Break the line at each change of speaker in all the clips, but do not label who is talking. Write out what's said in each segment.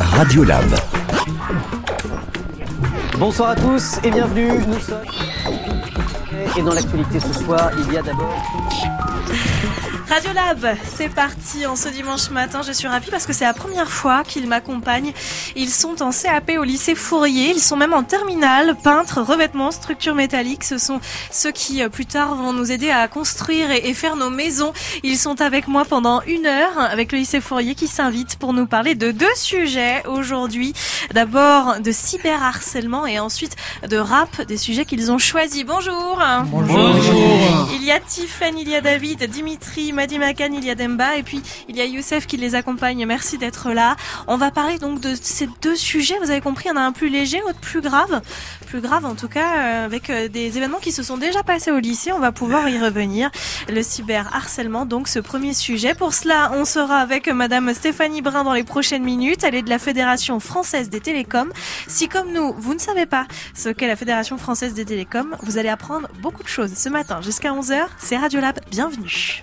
Radiolab.
Bonsoir à tous et bienvenue. Nous sommes. Et dans l'actualité ce soir, il y a d'abord.
Radiolab, c'est parti en ce dimanche matin. Je suis ravie parce que c'est la première fois qu'ils m'accompagnent. Ils sont en CAP au lycée Fourier. Ils sont même en terminale, peintres, revêtements, structures métalliques. Ce sont ceux qui euh, plus tard vont nous aider à construire et faire nos maisons. Ils sont avec moi pendant une heure avec le lycée Fourier qui s'invite pour nous parler de deux sujets aujourd'hui. D'abord de cyberharcèlement et ensuite de rap, des sujets qu'ils ont choisis. Bonjour.
Bonjour.
Il y a Tiffany, il y a David, Dimitri, Madi Makan, il y a Demba et puis il y a Youssef qui les accompagne. Merci d'être là. On va parler donc de ces deux sujets. Vous avez compris, il y en a un plus léger, l'autre plus grave. Plus grave en tout cas euh, avec euh, des événements qui se sont déjà passés au lycée. On va pouvoir y revenir. Le cyberharcèlement, donc ce premier sujet. Pour cela, on sera avec Madame Stéphanie Brun dans les prochaines minutes. Elle est de la Fédération française des télécoms. Si comme nous, vous ne savez pas ce qu'est la Fédération française des télécoms, vous allez apprendre beaucoup de choses ce matin jusqu'à 11h. C'est Radiolab. Bienvenue.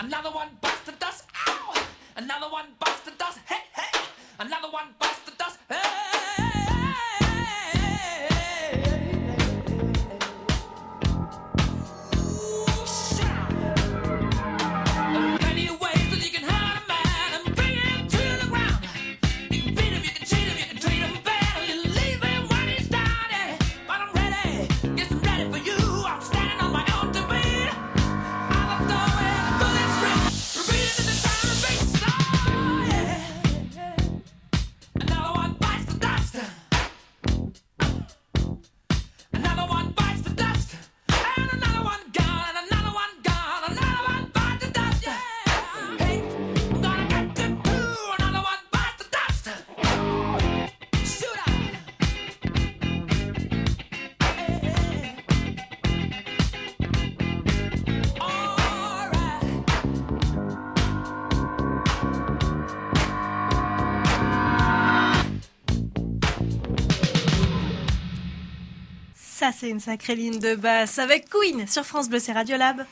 Another one busted us. Ow! Another one busted us. Hey, hey! Another one
busted. C'est une sacrée ligne de basse avec Queen sur France Bleu, c'est Radiolab.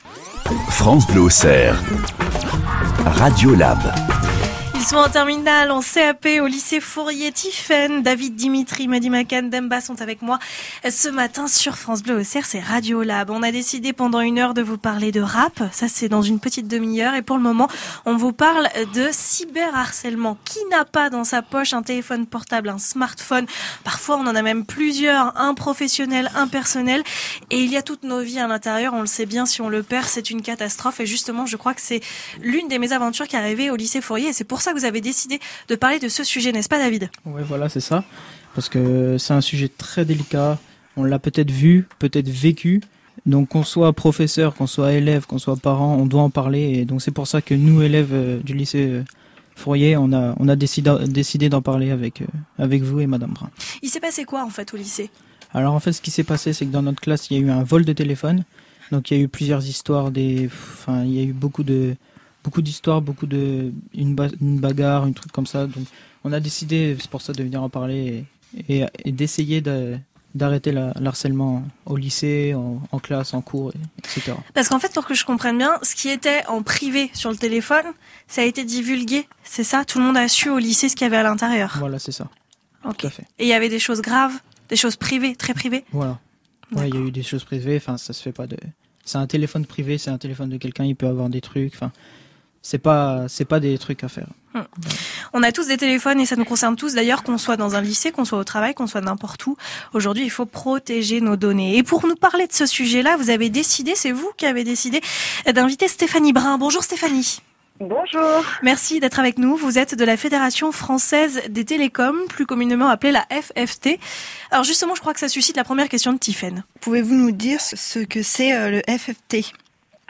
France Bleu. Radiolab.
En terminale, en CAP, au lycée Fourier. Tiffen, David, Dimitri, Madi Makan, Demba sont avec moi ce matin sur France Bleu Auxerre, c'est Radio Lab. On a décidé pendant une heure de vous parler de rap. Ça, c'est dans une petite demi-heure. Et pour le moment, on vous parle de cyberharcèlement. Qui n'a pas dans sa poche un téléphone portable, un smartphone? Parfois, on en a même plusieurs, un professionnel, un personnel. Et il y a toutes nos vies à l'intérieur. On le sait bien, si on le perd, c'est une catastrophe. Et justement, je crois que c'est l'une des mésaventures qui est arrivée au lycée Fourier. Et c'est pour ça que vous avez décidé de parler de ce sujet, n'est-ce pas, David?
Ouais, voilà, c'est ça. Parce que c'est un sujet très délicat. On l'a peut-être vu, peut-être vécu. Donc qu'on soit professeur, qu'on soit élève, qu'on soit parent, on doit en parler. Et donc c'est pour ça que nous, élèves euh, du lycée euh, Fourier, on a, on a décidé, décidé d'en parler avec, euh, avec vous et Madame Brun.
Il s'est passé quoi, en fait, au lycée?
Alors en fait, ce qui s'est passé, c'est que dans notre classe, il y a eu un vol de téléphone. Donc il y a eu plusieurs histoires, des, enfin il y a eu beaucoup de, beaucoup d'histoires, beaucoup de, une, ba- une bagarre, un truc comme ça. Donc on a décidé, c'est pour ça, de venir en parler et, et- et d'essayer de- d'arrêter l'harcèlement au lycée, en, en classe, en cours, et- etc.
Parce qu'en fait, pour que je comprenne bien, ce qui était en privé sur le téléphone, ça a été divulgué. C'est ça? Tout le monde a su au lycée ce qu'il y avait à l'intérieur.
Voilà, c'est ça.
Ok.
Tout à fait.
Et il y avait des choses graves, des choses privées, très privées?
Voilà. Ouais, il y a eu des choses privées. Enfin, ça se fait pas de. C'est un téléphone privé, c'est un téléphone de quelqu'un. Il peut avoir des trucs. Enfin, c'est pas, c'est pas des trucs à faire.
On a tous des téléphones et ça nous concerne tous d'ailleurs, qu'on soit dans un lycée, qu'on soit au travail, qu'on soit n'importe où. Aujourd'hui, il faut protéger nos données. Et pour nous parler de ce sujet-là, vous avez décidé, c'est vous qui avez décidé d'inviter Stéphanie Brun. Bonjour Stéphanie.
Bonjour.
Merci d'être avec nous. Vous êtes de la Fédération française des télécoms, plus communément appelée la FFT. Alors justement, je crois que ça suscite la première question de Tiffen.
Pouvez-vous nous dire ce que c'est euh, le FFT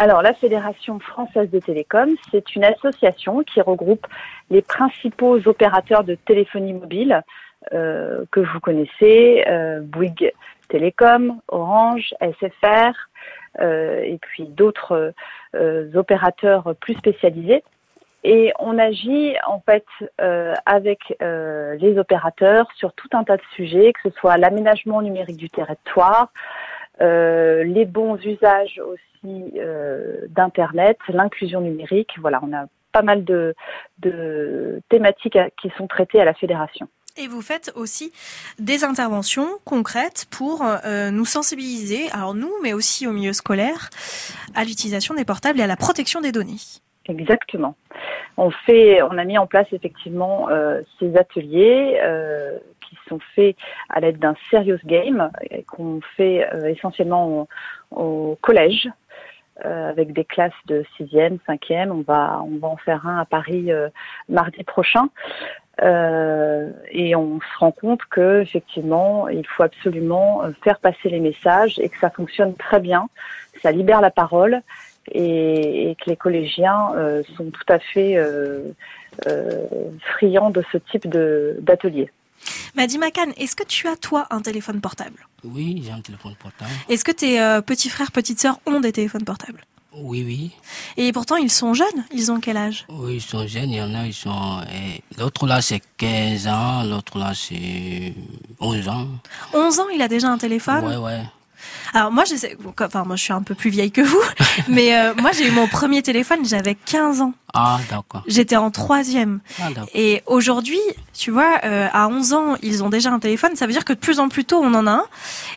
Alors, la Fédération française des télécoms, c'est une association qui regroupe les principaux opérateurs de téléphonie mobile euh, que vous connaissez, euh, Bouygues Télécom, Orange, SFR, euh, et puis d'autres euh, opérateurs plus spécialisés. Et on agit en fait euh, avec euh, les opérateurs sur tout un tas de sujets, que ce soit l'aménagement numérique du territoire, les bons usages aussi euh, d'Internet, l'inclusion numérique. Voilà, on a pas mal de, de thématiques à- qui sont traitées à la fédération.
Et vous faites aussi des interventions concrètes pour euh, nous sensibiliser, alors nous, mais aussi au milieu scolaire, à l'utilisation des portables et à la protection des données.
Exactement. On fait, on a mis en place effectivement euh, ces ateliers euh, qui sont faits à l'aide d'un serious game qu'on fait euh, essentiellement au, collège euh, avec des classes de sixième, cinquième. On va, on va en faire un à Paris euh, mardi prochain. Et on se rend compte que effectivement, il faut absolument faire passer les messages et que ça fonctionne très bien. Ça libère la parole et, que les collégiens sont tout à fait friands de ce type d'atelier.
Madi Makan, est-ce que tu as toi un téléphone portable?
Oui, j'ai un téléphone portable.
Est-ce que tes euh, petits frères, petites sœurs ont des téléphones portables?
Oui, oui.
Et pourtant, ils sont jeunes. Ils ont quel âge?
Oui, ils sont jeunes. Il y en a, ils sont. eh, L'autre là, c'est 15 ans. L'autre là, c'est 11 ans.
11 ans, il a déjà un téléphone?
Ouais, ouais.
Alors moi, je sais, bon, enfin moi, je suis un peu plus vieille que vous, mais euh, moi, j'ai eu mon premier téléphone, j'avais 15 ans.
Ah, d'accord.
J'étais en troisième.
Ah.
Et aujourd'hui, tu vois, euh, à 11 ans, ils ont déjà un téléphone. Ça veut dire que de plus en plus tôt, on en a un.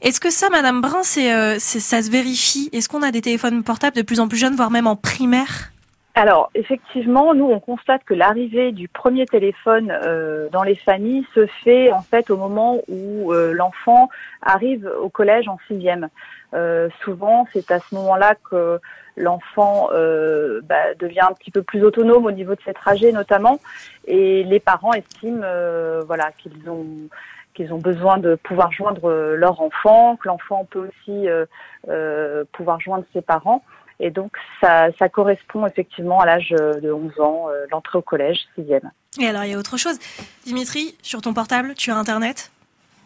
Est-ce que ça, Madame Brun, c'est, euh, c'est- ça se vérifie? Est-ce qu'on a des téléphones portables de plus en plus jeunes, voire même en primaire?
Alors, effectivement, nous, on constate que l'arrivée du premier téléphone euh, dans les familles se fait en fait au moment où euh, l'enfant arrive au collège en sixième. Euh, souvent, c'est à ce moment-là que l'enfant bah, devient un petit peu plus autonome au niveau de ses trajets notamment, et les parents estiment voilà qu'ils ont qu'ils ont besoin de pouvoir joindre leur enfant, que l'enfant peut aussi pouvoir joindre ses parents. Et donc, ça, ça correspond effectivement à l'âge de 11 ans, euh, l'entrée au collège, sixième.
Et alors, il y a autre chose. Dimitri, sur ton portable, tu as Internet?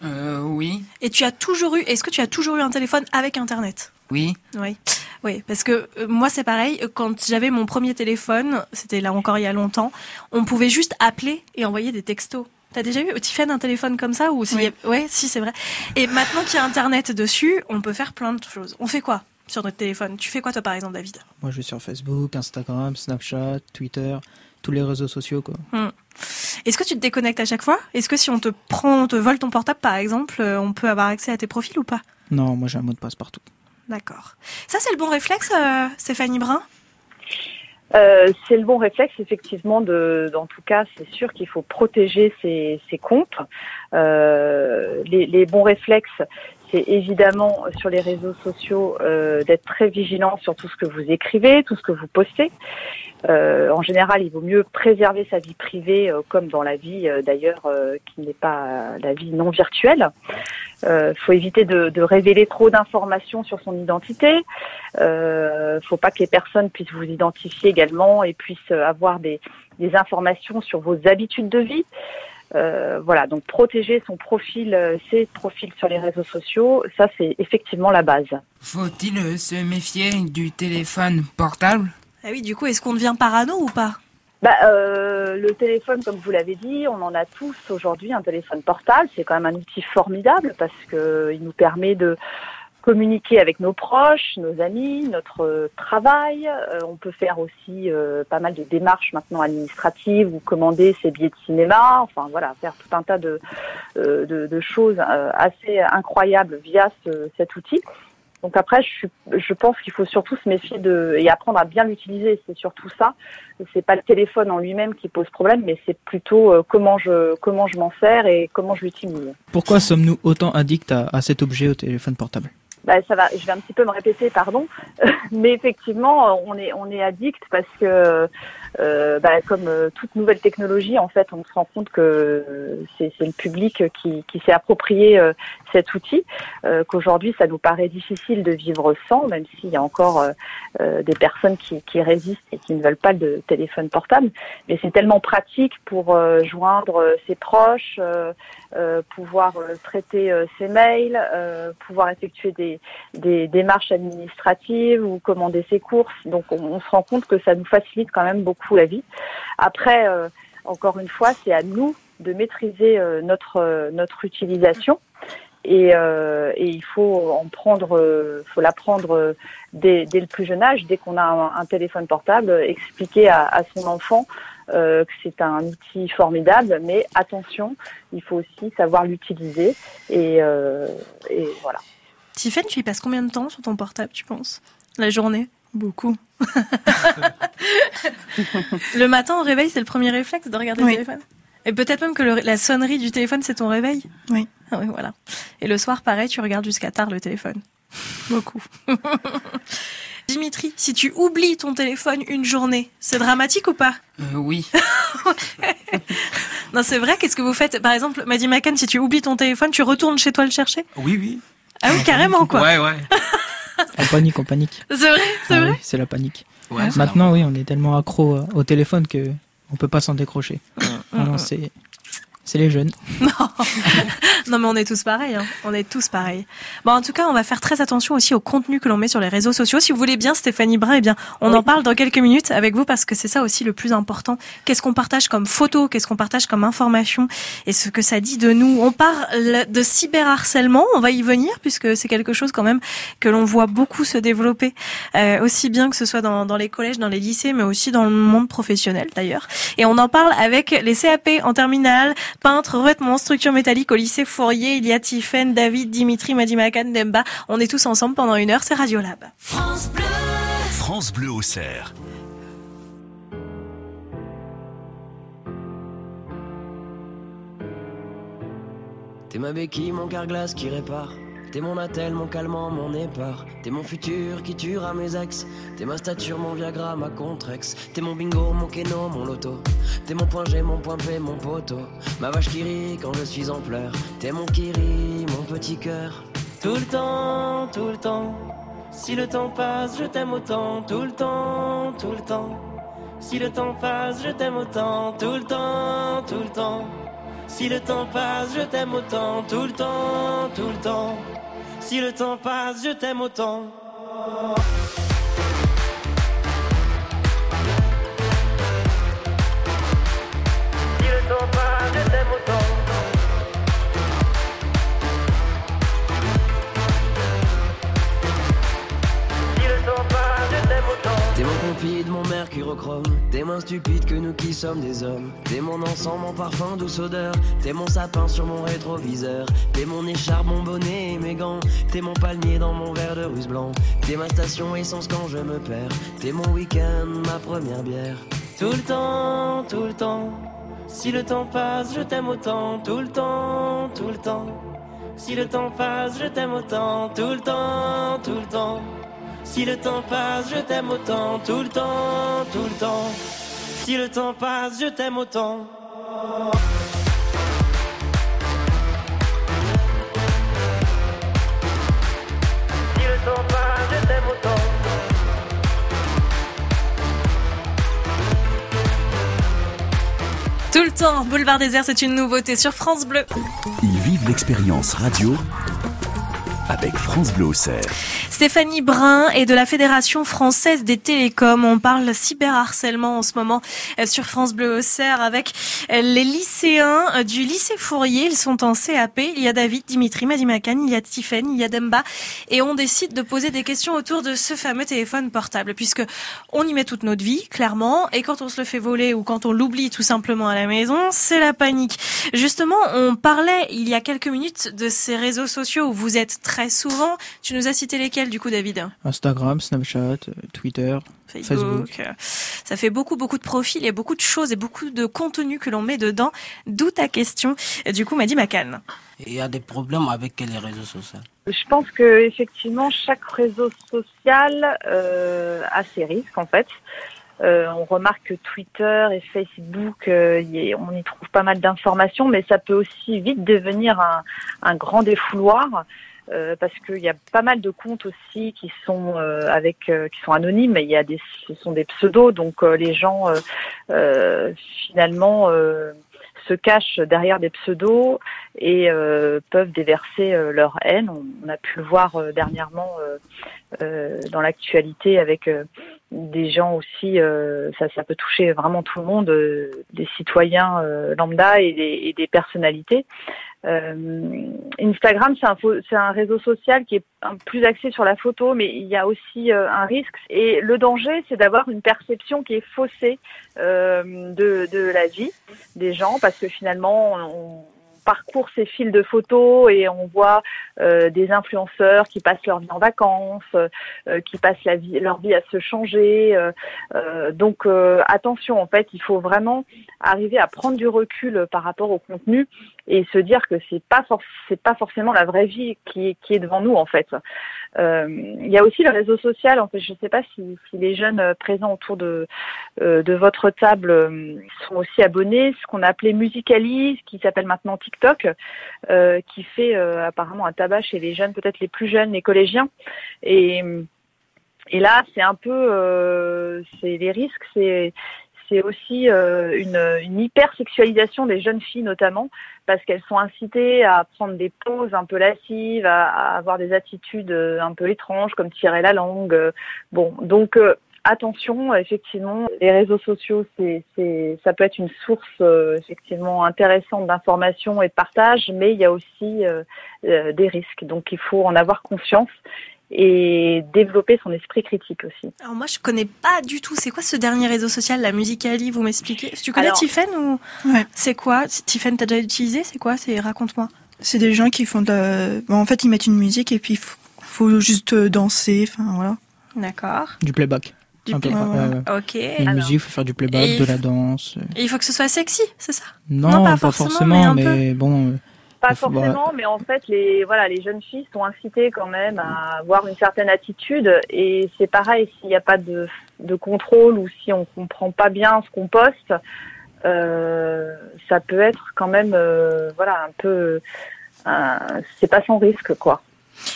Euh, oui,
Et tu as toujours eu, est-ce que tu as toujours eu un téléphone avec Internet?
Oui.
Oui, oui, parce que euh, moi c'est pareil. Quand j'avais mon premier téléphone, c'était là encore il y a longtemps, on pouvait juste appeler et envoyer des textos. T'as déjà eu Tiffany un téléphone comme ça ou a- Ouais, si c'est vrai. Et maintenant qu'il y a Internet dessus, on peut faire plein de choses. On fait quoi? Sur notre téléphone Tu fais quoi toi par exemple, David?
Moi, je vais sur Facebook, Instagram, Snapchat, Twitter, tous les réseaux sociaux. Quoi.
Est-ce que tu te déconnectes à chaque fois? Est-ce que si on te prend, on te vole ton portable par exemple, euh, on peut avoir accès à tes profils ou pas?
Non, moi j'ai un mot de passe partout.
D'accord. Ça c'est le bon réflexe, euh, Stéphanie Brun?
Euh, c'est le bon réflexe, effectivement. De, en tout cas, c'est sûr qu'il faut protéger ses, ses comptes. Euh, les, les bons réflexes, c'est évidemment sur les réseaux sociaux euh, d'être très vigilant sur tout ce que vous écrivez, tout ce que vous postez. Euh, en général, il vaut mieux préserver sa vie privée, euh, comme dans la vie euh, d'ailleurs, euh, qui n'est pas euh, la vie non virtuelle. Il faut éviter de, de révéler trop d'informations sur son identité. Euh, faut pas que les personnes puissent vous identifier également et puissent avoir des, des informations sur vos habitudes de vie. Euh, voilà, donc protéger son profil, euh, ses profils sur les réseaux sociaux, ça c'est effectivement la base.
Faut-il euh, se méfier du téléphone portable?
Ah oui, du coup, est-ce qu'on devient parano ou pas?
Bah, euh, le téléphone, comme vous l'avez dit, on en a tous aujourd'hui un téléphone portable. C'est quand même un outil formidable parce que il nous permet de communiquer avec nos proches, nos amis, notre euh, travail. Euh, on peut faire aussi euh, pas mal de démarches maintenant administratives ou commander ses billets de cinéma. Enfin voilà, faire tout un tas de, de, choses assez incroyables via ce- cet outil. Donc après, je, je pense qu'il faut surtout se méfier de et apprendre à bien l'utiliser. C'est surtout ça. C'est pas le téléphone en lui-même qui pose problème, mais c'est plutôt comment je comment je m'en sers et comment je l'utilise.
Pourquoi sommes-nous autant addicts à cet objet au téléphone portable?
Bah, ça va, je vais un petit peu me répéter, pardon, mais effectivement, on est on est addict parce que euh, bah, comme euh, toute nouvelle technologie, en fait, on se rend compte que euh, c'est le public qui, qui s'est approprié euh, cet outil, euh, qu'aujourd'hui, ça nous paraît difficile de vivre sans, même s'il y a encore euh, des personnes qui, qui résistent et qui ne veulent pas de téléphone portable. Mais c'est tellement pratique pour joindre ses proches, pouvoir traiter ses mails, pouvoir effectuer des, des démarches administratives ou commander ses courses. Donc on, on se rend compte que ça nous facilite quand même beaucoup la vie. Après, euh, encore une fois, c'est à nous de maîtriser euh, notre euh, notre utilisation. Et, il faut en prendre, euh, faut l'apprendre euh, dès, dès le plus jeune âge, dès qu'on a un, téléphone portable, expliquer à, son enfant que c'est un outil formidable, mais attention, il faut aussi savoir l'utiliser et, et voilà.
Tiffany, tu y passes combien de temps sur ton portable, tu penses? La journée?
Beaucoup.
Le matin, au réveil, c'est le premier réflexe de regarder
Oui.
le téléphone? Et peut-être même que le- la sonnerie du téléphone, c'est ton réveil?
Oui.
Ah oui, voilà. Et le soir, pareil, tu regardes jusqu'à tard le téléphone. Beaucoup. Dimitri, si tu oublies ton téléphone une journée, c'est dramatique ou pas?
Euh, Oui.
Non, c'est vrai, qu'est-ce que vous faites? Par exemple, Maddy McCann, si tu oublies ton téléphone, tu retournes chez toi le chercher?
Oui, oui.
Ah oui, carrément, quoi.
Ouais, ouais.
On panique, on panique.
C'est vrai, c'est
Ah
vrai
oui, c'est la panique.
Ouais,
Maintenant, oui, on est tellement accro euh, au téléphone que on peut pas s'en décrocher.
Mm,
Ah non, c'est c'est les jeunes.
Non, mais on est tous pareils. Hein. On est tous pareils. Bon, en tout cas, on va faire très attention aussi au contenu que l'on met sur les réseaux sociaux. Si vous voulez bien, Stéphanie Brun, eh bien, on en parle dans quelques minutes avec vous parce que c'est ça aussi le plus important. Qu'est-ce qu'on partage comme photo? Qu'est-ce qu'on partage comme information? Et ce que ça dit de nous? On parle de cyberharcèlement. On va y venir puisque c'est quelque chose quand même que l'on voit beaucoup se développer, euh, aussi bien que ce soit dans, dans les collèges, dans les lycées, mais aussi dans le monde professionnel d'ailleurs. Et on en parle avec les CAP en terminale, peintre, revêtement, structure métallique au lycée Fourier. Il y a Tiffen, David, Dimitri, Madimakan, Demba. On est tous ensemble pendant une heure. C'est Radiolab.
France Bleu au cerf.
T'es ma béquille, mon carglass qui répare. T'es mon attel, mon calmant, mon épar. T'es mon futur qui tuera mes ex. T'es ma stature, mon Viagra, ma contrex. T'es mon bingo, mon keno, mon loto. T'es mon point G, mon point P, mon poteau. Ma vache qui rit quand je suis en pleurs. T'es mon kiri, mon petit cœur. Tout le temps, tout le temps. Si le temps passe, je t'aime autant. Tout le temps, tout le temps. Si le temps passe, je t'aime autant. Tout le temps, tout le temps. Si le temps passe, je t'aime autant. Tout le temps, tout le temps. Si le temps passe, je t'aime autant. Mon mercurochrome. T'es moins stupide que nous qui sommes des hommes. T'es mon encens, mon parfum, douce odeur. T'es mon sapin sur mon rétroviseur. T'es mon écharpe, mon bonnet et mes gants. T'es mon palmier dans mon verre de russe blanc. T'es ma station essence quand je me perds. T'es mon week-end, ma première bière. Tout le temps, tout le temps. Si le temps passe, je t'aime autant. Tout le temps, tout le temps. Si le temps passe, je t'aime autant. Tout le temps, tout le temps. Si le temps passe, je t'aime autant. Tout le temps, tout le temps. Si le temps passe, je t'aime autant. Si le temps passe, je t'aime autant.
Tout le temps, Boulevard Désert, c'est une nouveauté sur France Bleu.
Ils vivent l'expérience radio avec France Bleu Auxerre.
Stéphanie Brun est de la Fédération française des télécoms. On parle cyberharcèlement en ce moment euh, sur France Bleu Auxerre avec euh, les lycéens euh, du lycée Fourier. Ils sont en CAP. Il y a David, Dimitri, Madimakan, il y a Tiffen, il y a Demba. Et on décide de poser des questions autour de ce fameux téléphone portable puisque on y met toute notre vie, clairement. Et quand on se le fait voler ou quand on l'oublie tout simplement à la maison, c'est la panique. Justement, on parlait il y a quelques minutes de ces réseaux sociaux où vous êtes très souvent. Tu nous as cité lesquels? Du coup, David
Instagram, Snapchat, euh, Twitter, Facebook.
Facebook. Ça fait beaucoup, beaucoup de profils et beaucoup de choses et beaucoup de contenu que l'on met dedans. D'où ta question. Du coup, m'a dit Macan.
Il y a des problèmes avec les réseaux sociaux.
Je pense que effectivement chaque réseau social euh, a ses risques en fait. Euh, on remarque que Twitter et Facebook, euh, y est- on y trouve pas mal d'informations, mais ça peut aussi vite devenir un, un grand défouloir. Euh, parce qu'il y a pas mal de comptes aussi qui sont euh, avec euh, qui sont anonymes il y a des ce sont des pseudos donc euh, les gens euh, finalement se cachent derrière des pseudos et peuvent déverser leur haine. On, a pu le voir dernièrement dans l'actualité avec des gens aussi, euh, ça, ça peut toucher vraiment tout le monde, euh, des citoyens euh, lambda et des, et des personnalités. Euh, Instagram, c'est un, réseau social qui est plus axé sur la photo, mais il y a aussi euh, un risque. Et le danger, c'est d'avoir une perception qui est faussée euh, de, la vie des gens, parce que finalement, on, parcourt ces fils de photos et on voit des influenceurs qui passent leur vie en vacances, qui passent la leur vie à se changer. donc attention, en fait, il faut vraiment arriver à prendre du recul par rapport au contenu et se dire que c'est pas c'est pas forcément la vraie vie qui est, qui est devant nous en fait. Euh, Il y a aussi le réseau social. En fait, je ne sais pas si, si les jeunes euh, présents autour de euh, de votre table euh, sont aussi abonnés. Ce qu'on a appelé Musicali, qui s'appelle maintenant TikTok, euh, qui fait euh, apparemment un tabac chez les jeunes, peut-être les plus jeunes, les collégiens. Et et là, c'est un peu, euh, c'est les risques, c'est c'est aussi euh, une, une hypersexualisation des jeunes filles notamment parce qu'elles sont incitées à prendre des poses un peu lascives, à, avoir des attitudes euh, un peu étranges comme tirer la langue. Bon, donc euh, attention, effectivement, les réseaux sociaux, c'est, ça peut être une source effectivement intéressante d'information et de partage, mais il y a aussi des risques. Donc il faut en avoir conscience et développer son esprit critique aussi.
Alors moi, je connais pas du tout. C'est quoi ce dernier réseau social, la Musicali Vous m'expliquez? Tu connais
Alors-
Tiffen ou?
Ouais.
C'est quoi? Tiffen, t'as déjà utilisé? C'est quoi? C'est raconte-moi.
C'est des gens qui font de la... bon, en fait, ils mettent une musique et puis il faut, faut juste euh, danser, enfin voilà.
D'accord.
Du playback.
Du
Un peu,
play-
ouais.
Ok.
Une
Alors-
musique, il faut faire du playback, de la danse. euh.
Et il faut que ce soit sexy, c'est ça?
Non,
Non, pas
pas,
forcément,
forcément,
mais un
mais, bon.
Pas forcément, mais en fait, les voilà, les jeunes filles sont incitées quand même à avoir une certaine attitude. Et c'est pareil, s'il n'y a pas de, de contrôle ou si on comprend pas bien ce qu'on poste, euh, ça peut être quand même, euh, voilà, un peu, euh, c'est pas sans risque, quoi.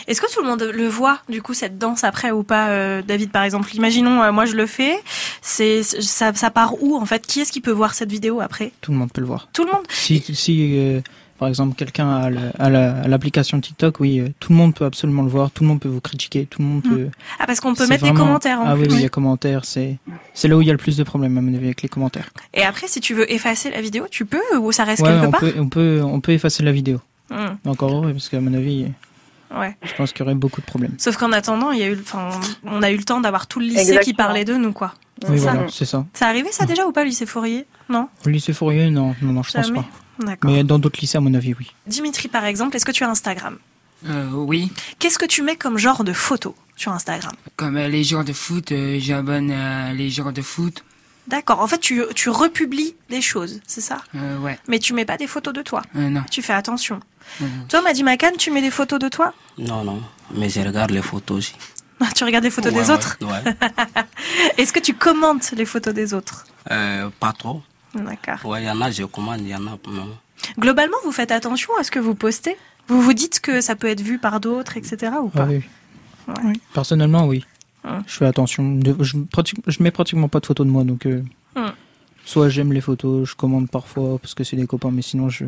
Est-ce que tout le monde le voit, du coup, cette danse après ou pas, euh, David, par exemple? Imaginons, euh, moi je le fais. C'est ça, ça part où en fait? Qui est-ce qui peut voir cette vidéo après?
Tout le monde peut le voir.
Tout le monde?
Si, si euh, par exemple, quelqu'un a l'application TikTok, oui, euh, tout le monde peut absolument le voir, tout le monde peut vous critiquer, tout le monde
Hmm.
peut.
Ah, parce qu'on peut mettre des commentaires en
Ah oui,
plus.
oui, il y a commentaires, c'est c'est là où il y a le plus de problèmes, à mon avis, avec les commentaires.
Et après, si tu veux effacer la vidéo, tu peux ou ça reste
Ouais,
quelque
on
part
peut, on, peut, on peut effacer la vidéo.
Hmm,
Encore heureux, parce qu'à mon avis,
Ouais.
je pense qu'il y aurait beaucoup de problèmes.
Sauf qu'en attendant, il y a eu, enfin, on a eu le temps d'avoir tout le lycée qui parlait de nous, quoi.
Oui,
Ça.
voilà, c'est ça.
C'est arrivé ça déjà ou pas lycée Fourier? Non?
Au lycée Fourier, non, non, non, je pense
Jamais
pas. Mais dans d'autres lycées, à mon avis, oui.
Dimitri, par exemple, est-ce que tu as Instagram?
Euh, oui.
Qu'est-ce que tu mets comme genre de photos sur Instagram?
Comme euh, les joueurs de foot, euh, j'abonne à les joueurs de foot.
D'accord. En fait, tu, tu republies des choses, c'est ça?
Euh, ouais.
Mais tu mets pas des photos de toi.
Euh, non.
Tu fais attention.
Euh,
Toi, Madi Macan, tu mets des photos de toi?
Non, non. Mais je regarde les photos aussi.
Tu regardes des photos
Ouais,
des
ouais,
autres?
Ouais.
Est-ce que tu commentes les photos des autres?
Euh, pas trop.
D'accord.
Ouais, il y en a, je commande, il y en a, non.
Globalement, vous faites attention à ce que vous postez Vous vous dites que ça peut être vu par d'autres, etc. ou
Ah
pas
oui.
Ouais.
Personnellement, oui.
Hum.
Je fais attention. Je, pratique- je mets pratiquement pas de photos de moi, donc euh,
Hum.
soit j'aime les photos, je commande parfois parce que c'est des copains, mais sinon je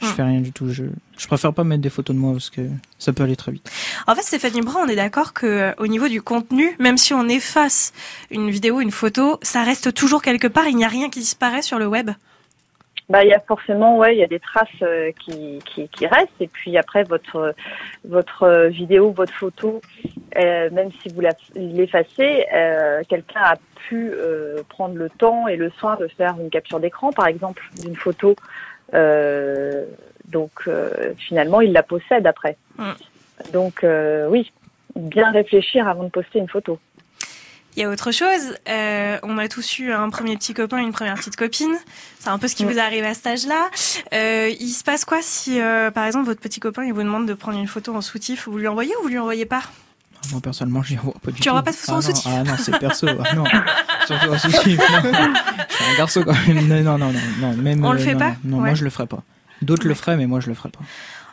je
Hum.
fais rien du tout. Je, je préfère pas mettre des photos de moi parce que ça peut aller très vite.
En fait, Stéphanie Brun, on est d'accord que euh, au niveau du contenu, même si on efface une vidéo, une photo, ça reste toujours quelque part. Il n'y a rien qui disparaît sur le web.
Bah, il y a forcément, ouais, il y a des traces euh, qui, qui, qui restent. Et puis après, votre, votre euh, vidéo, votre photo, euh, même si vous l'effacez, euh, quelqu'un a pu euh, prendre le temps et le soin de faire une capture d'écran, par exemple, d'une photo. Euh, donc, euh, finalement, il la possède après.
Mm.
Donc, euh, oui, bien réfléchir avant de poster une photo.
Il y a autre chose. euh, on a tous eu un premier petit copain, une première petite copine. C'est un peu ce qui
Mm.
vous arrive à cet âge-là. Euh, il se passe quoi si, euh, par exemple, votre petit copain il vous demande de prendre une photo en soutif? Vous lui envoyez ou vous lui envoyez pas?
Moi personnellement, j'y pas du
Tu
tout.
envoies pas de photos
ah,
en
non,
soutif
Ah non, c'est perso. Ah non, surtout en soutif. Non. Je suis un garçon quand même. Non, non, non, non. Même,
On le
euh,
fait
non,
pas
Non, non,
Ouais.
moi je le ferai pas. D'autres le feraient, mais moi je le ferai pas.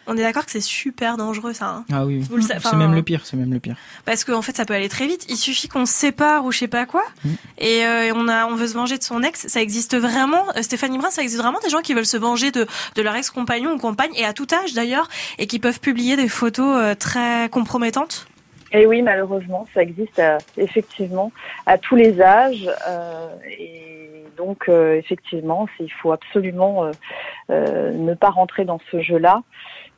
On est d'accord que c'est super dangereux ça. hein
Ah oui,
le
c'est même le pire, c'est même le pire.
Parce qu'en fait, ça peut aller très vite. Il suffit qu'on se sépare ou je sais pas quoi,
Mm.
et euh, on a, on veut se venger de son ex. Ça existe vraiment. Euh, Stéphanie Brun, ça existe vraiment des gens qui veulent se venger de de leur ex-compagnon ou compagne, et à tout âge d'ailleurs, et qui peuvent publier des photos euh, très compromettantes.
Et oui, malheureusement, ça existe euh, effectivement à tous les âges. euh, et donc, euh, effectivement, il faut absolument euh, ne pas rentrer dans ce jeu-là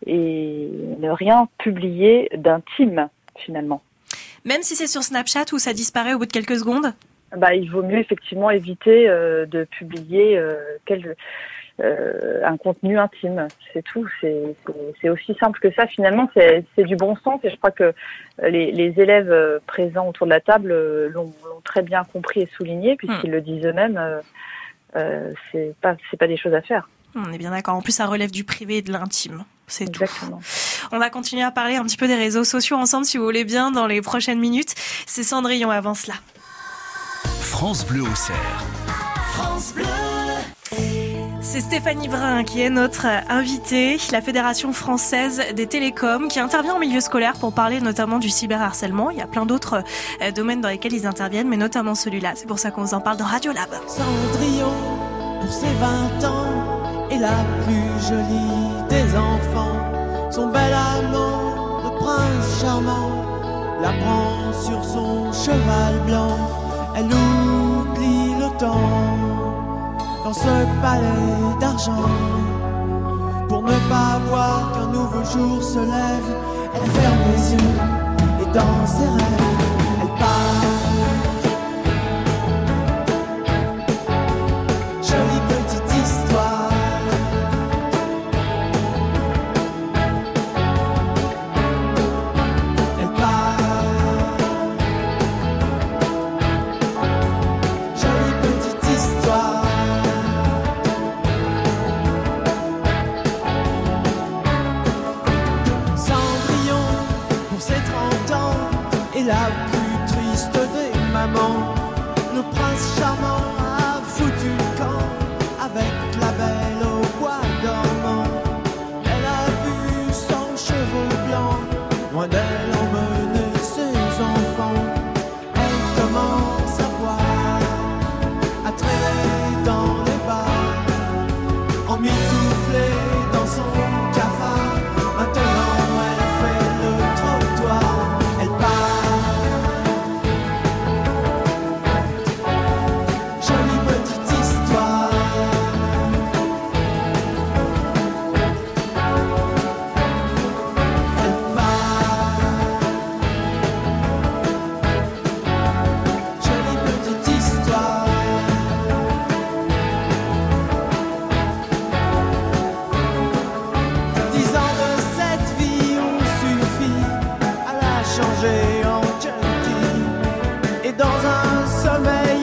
et ne rien publier d'intime, finalement.
Même si c'est sur Snapchat où ça disparaît au bout de quelques secondes?
Bah, il vaut mieux effectivement éviter de publier quel, euh, un contenu intime. C'est tout. C'est aussi simple que ça. Finalement, c'est du bon sens et je crois que les, les élèves euh, présents autour de la table euh, l'ont très bien compris et souligné puisqu'ils le disent eux-mêmes. Euh, euh, c'est pas c'est pas des choses à faire.
On est bien d'accord. En plus, ça relève du privé et de l'intime. C'est tout.
Exactement.
On va continuer à parler un petit peu des réseaux sociaux ensemble, si vous voulez bien, dans les prochaines minutes. C'est Cendrillon avant cela.
France Bleu au cerf.
C'est Stéphanie Brun qui est notre invitée, la Fédération française des télécoms, qui intervient en milieu scolaire pour parler notamment du cyberharcèlement. Il y a plein d'autres euh, domaines dans lesquels ils interviennent, mais notamment celui-là. C'est pour ça qu'on vous en parle dans Radio Lab.
Cendrillon, pour ses 20 ans, est la plus jolie des enfants. Son bel amant, le prince charmant, la prend sur son cheval blanc. Elle oublie le temps dans ce palais d'argent. Pour ne pas voir qu'un nouveau jour se lève, elle ferme les yeux et dans ses rêves, dans
un sommeil.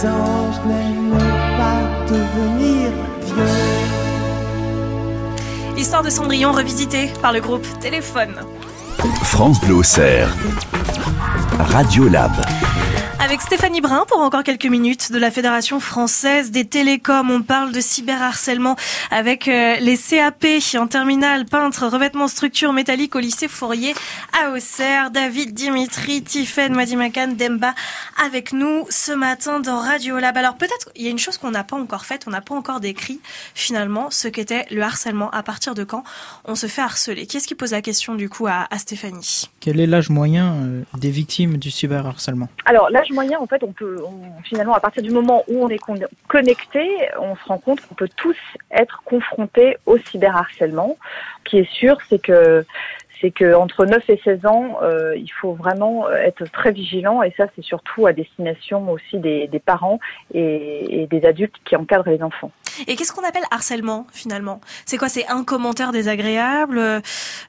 Tes anges n'aiment pas devenir vieux.
Histoire de Cendrillon revisitée par le groupe Téléphone.
France Bleu Auxerre. Radio Lab.
Avec Stéphanie Brun pour encore quelques minutes de la Fédération française des télécoms. On parle de cyberharcèlement avec euh, les CAP en terminale, peintre, revêtement structure métallique au lycée Fourier à Auxerre. David, Dimitri, Tiffen, Madimakan, Demba avec nous ce matin dans Radio Lab. Alors peut-être il y a une chose qu'on n'a pas encore faite, on n'a pas encore décrit finalement ce qu'était le harcèlement. À partir de quand on se fait harceler? Qui est-ce qui pose la question du coup à, à Stéphanie?
Quel est l'âge moyen euh, des victimes du cyberharcèlement?
Alors, l'âge moyen, en fait, on peut, on- finalement, à partir du moment où on est con- connecté, on se rend compte qu'on peut tous être confrontés au cyberharcèlement. Ce qui est sûr, c'est que c'est que entre 9 et 16 ans, euh, il faut vraiment être très vigilant et ça, c'est surtout à destination aussi des, des parents et, et des adultes qui encadrent les enfants.
Et qu'est-ce qu'on appelle harcèlement finalement? C'est quoi? C'est un commentaire désagréable? Euh,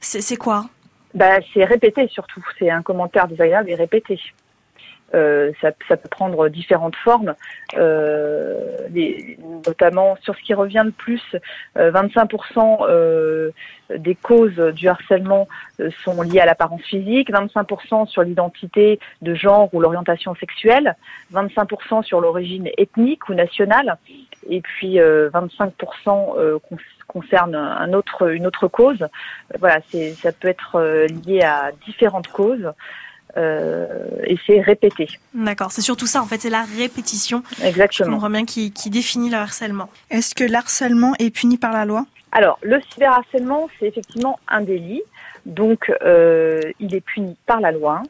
C'est c'est quoi?
Bah, c'est répété surtout. C'est un commentaire désagréable et répété. Euh, ça, ça peut prendre différentes formes, euh, les- notamment sur ce qui revient le plus, euh, 25% euh, des causes du harcèlement euh, sont liées à l'apparence physique, 25% sur l'identité de genre ou l'orientation sexuelle, 25% sur l'origine ethnique ou nationale, et puis euh, 25% euh, con- concerne un autre, une autre cause. Voilà, ça peut être lié à différentes causes et c'est répété.
D'accord, c'est surtout ça en fait, c'est la répétition. Je
Exactement.
comprends bien qui, qui définit le harcèlement.
Est-ce que l'harcèlement est puni par la loi?
Alors, le cyberharcèlement, c'est effectivement un délit. Donc, euh, il est puni par la loi.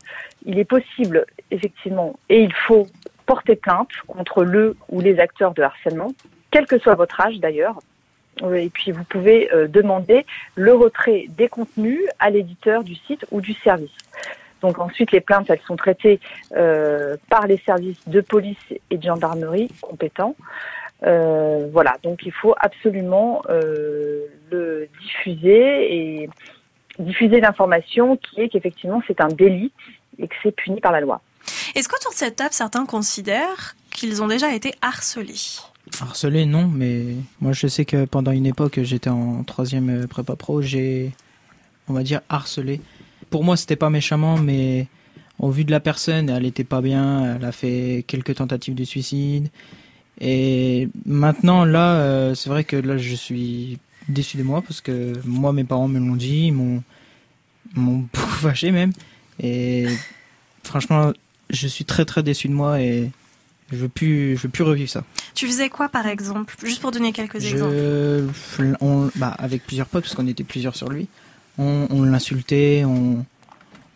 Il est possible, effectivement, et il faut porter plainte contre le ou les acteurs de harcèlement, quel que soit votre âge d'ailleurs. Euh, Et puis, vous pouvez euh, demander le retrait des contenus à l'éditeur du site ou du service. Donc ensuite, les plaintes, elles sont traitées euh, par les services de police et de gendarmerie compétents. Euh, voilà, donc il faut absolument euh, le diffuser et diffuser l'information qui est qu'effectivement c'est un délit et que c'est puni par la loi.
Est-ce qu'autour de cette table, certains considèrent qu'ils ont déjà été harcelés?
Harcelé, non, mais moi je sais que pendant une époque, j'étais en troisième prépa pro, j'ai, on va dire, harcelé. Pour moi, c'était pas méchamment, mais au vu de la personne, elle était pas bien, elle a fait quelques tentatives de suicide. Et maintenant, là, euh, c'est vrai que là, je suis déçu de moi parce que moi, mes parents me l'ont dit, ils m'ont, m'ont beaucoup fâché même. Et franchement, je suis très très déçu de moi et je veux plus, je veux plus revivre ça.
Tu faisais quoi par exemple? Juste pour donner quelques exemples.
On, bah, avec plusieurs potes, parce qu'on était plusieurs sur lui, on, on l'insultait, on,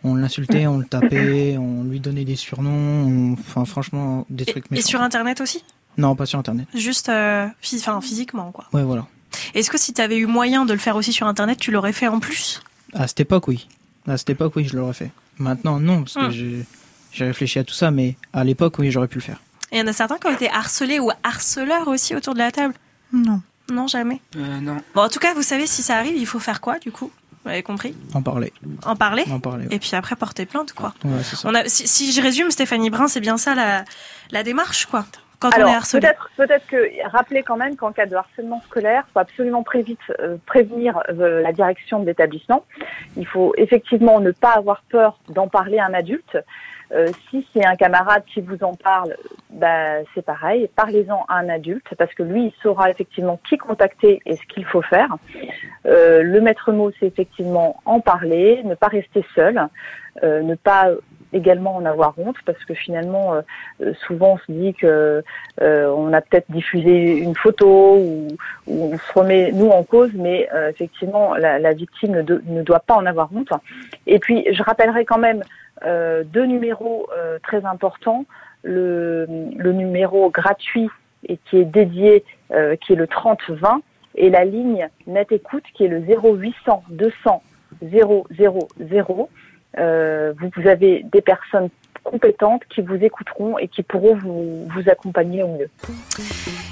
on l'insultait, on le tapait, on lui donnait des surnoms, on- enfin franchement des trucs
Et
méchants.
sur internet aussi?
Non, pas sur internet.
Juste euh, phys- enfin, physiquement quoi.
Ouais, voilà.
Est-ce que si tu avais eu moyen de le faire aussi sur internet, tu l'aurais fait en plus?
À cette époque, oui. À cette époque, oui, je l'aurais fait. Maintenant, non, parce que
Hmm.
j'ai- j'ai réfléchi à tout ça, mais à l'époque, oui, j'aurais pu le faire.
Et il y en a certains qui ont été harcelés ou harceleurs aussi autour de la table?
Non.
Non, jamais?
Euh, non.
Bon, en tout cas, vous savez, si ça arrive, il faut faire quoi du coup? Vous avez compris
En parler.
En parler
En parler. ouais.
et puis après porter plainte quoi.
Ouais, c'est ça.
On a, si, si je résume, Stéphanie Brun, c'est bien ça la, la démarche quoi. Quand on est
Alors
harcelé.
peut-être peut-être que rappeler quand même qu'en cas de harcèlement scolaire, faut absolument très vite euh, prévenir euh, la direction de l'établissement. Il faut effectivement ne pas avoir peur d'en parler à un adulte. Euh, si c'est un camarade qui vous en parle, bah, c'est pareil. Parlez-en à un adulte parce que lui, il saura effectivement qui contacter et ce qu'il faut faire. Euh, le maître mot, c'est effectivement en parler, ne pas rester seul, euh, ne pas également en avoir honte parce que finalement, euh, euh, souvent, on se dit que euh, on a peut-être diffusé une photo ou, ou on se remet nous en cause, mais euh, effectivement, la, la victime ne, ne doit pas en avoir honte. Et puis, je rappellerai quand même euh, deux numéros euh, très importants. Le, le numéro gratuit et qui est dédié, qui est le 3020, et la ligne Net Écoute qui est le 0800 200 000. Euh, vous, avez des personnes compétentes qui vous écouteront et qui pourront vous accompagner au mieux.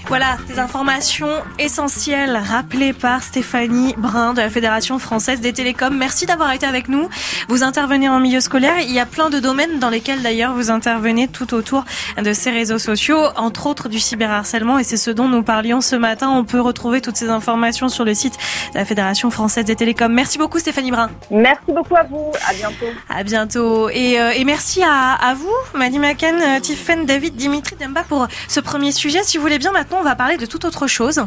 Voilà, des informations essentielles rappelées par Stéphanie Brun de la Fédération française des télécoms. Merci d'avoir été avec nous. Vous intervenez en milieu scolaire. Il y a plein de domaines dans lesquels d'ailleurs vous intervenez tout autour de ces réseaux sociaux, entre autres du cyberharcèlement et c'est ce dont nous parlions ce matin. On peut retrouver toutes ces informations sur le site de la Fédération française des télécoms. Merci beaucoup Stéphanie Brun.
Merci beaucoup à vous. À bientôt.
À bientôt. Et, euh, et merci à, à vous, Madi Makan, euh, Tiffen, David, Dimitri Demba pour ce premier sujet. Si vous voulez bien, maintenant, on va parler de toute autre chose.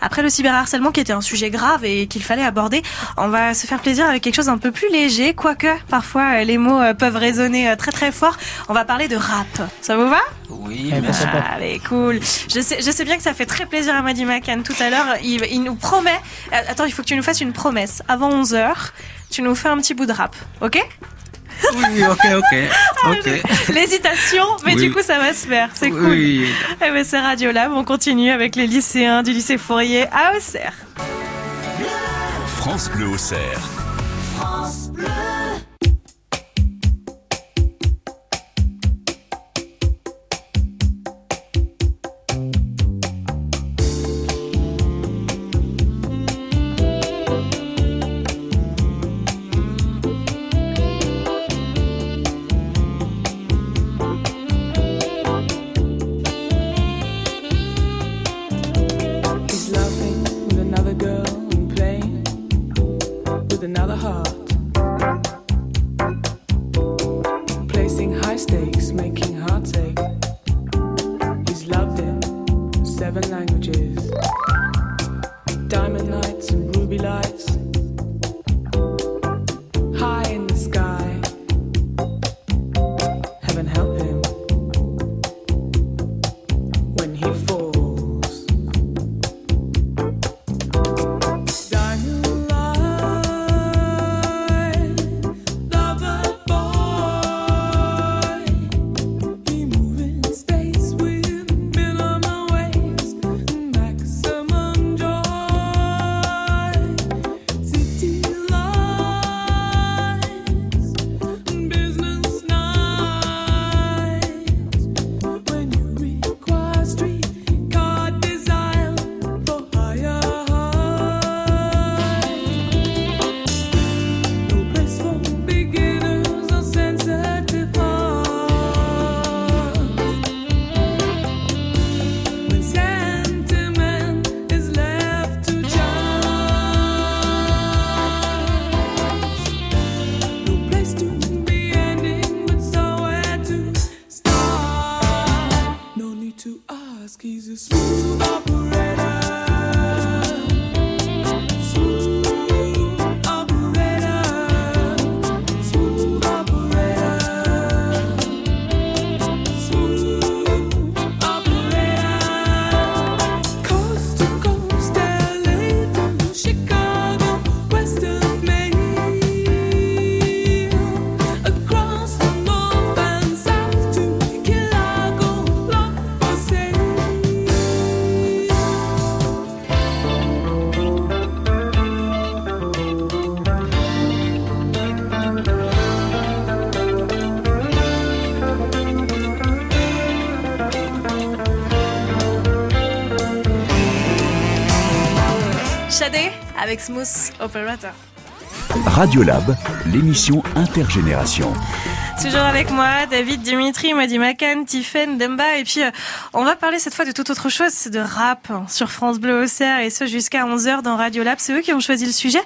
Après le cyberharcèlement qui était un sujet grave et qu'il fallait aborder, on va se faire plaisir avec quelque chose un peu plus léger, quoique parfois euh, les mots euh, peuvent résonner euh, très très fort. On va parler de rap. Ça vous va?
Oui,
Eh,
merci.
pourquoi pas.
Allez, cool. Je sais, je sais bien que ça fait très plaisir à Madi Makan. Tout à l'heure, il, il nous promet. Attends, il faut que tu nous fasses une promesse. Avant 11h, tu nous fais un petit bout de rap. Ok?
Oui, ok, ok. Ok.
L'hésitation, mais
Oui.
du coup, ça va se faire. C'est cool.
Oui.
Eh ben, c'est Radio Lab. On continue avec les lycéens du lycée Fourier à Auxerre.
France Bleu Auxerre.
He's
avec Smooth Operator.
Radio Lab, l'émission intergénération.
Toujours avec moi, David, Dimitri, Madi Makan, Tiffen, Demba. Et puis, euh, on va parler cette fois de toute autre chose, c'est de rap hein, sur France Bleu Auxerre et ce jusqu'à 11h dans Radio Lab. C'est eux qui ont choisi le sujet.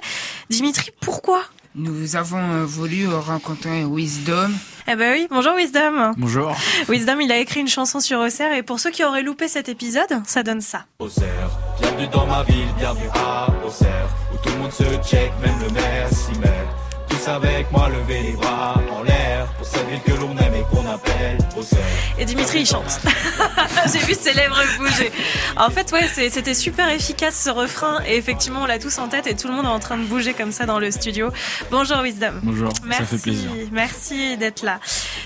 Dimitri, pourquoi?
Nous avons euh, voulu euh, rencontrer Wisdom.
Eh ben oui, bonjour Wisdom.
Bonjour.
Wisdom, il a écrit une chanson sur Auxerre et pour ceux qui auraient loupé cet épisode, ça donne ça.
Auxerre, bienvenue dans ma ville, bienvenue à Auxerre, où tout le monde se check, même le maire s'y met. Tous avec moi, levez les bras en l'air, pour cette ville que l'on aime et qu'on appelle Auxerre.
Et Dimitri, il chante. J'ai vu ses lèvres bouger. En fait, ouais, c'était super efficace ce refrain. Et effectivement, on l'a tous en tête et tout le monde est en train de bouger comme ça dans le studio. Bonjour Wisdom.
Bonjour,
Merci,
ça fait plaisir.
Merci d'être là.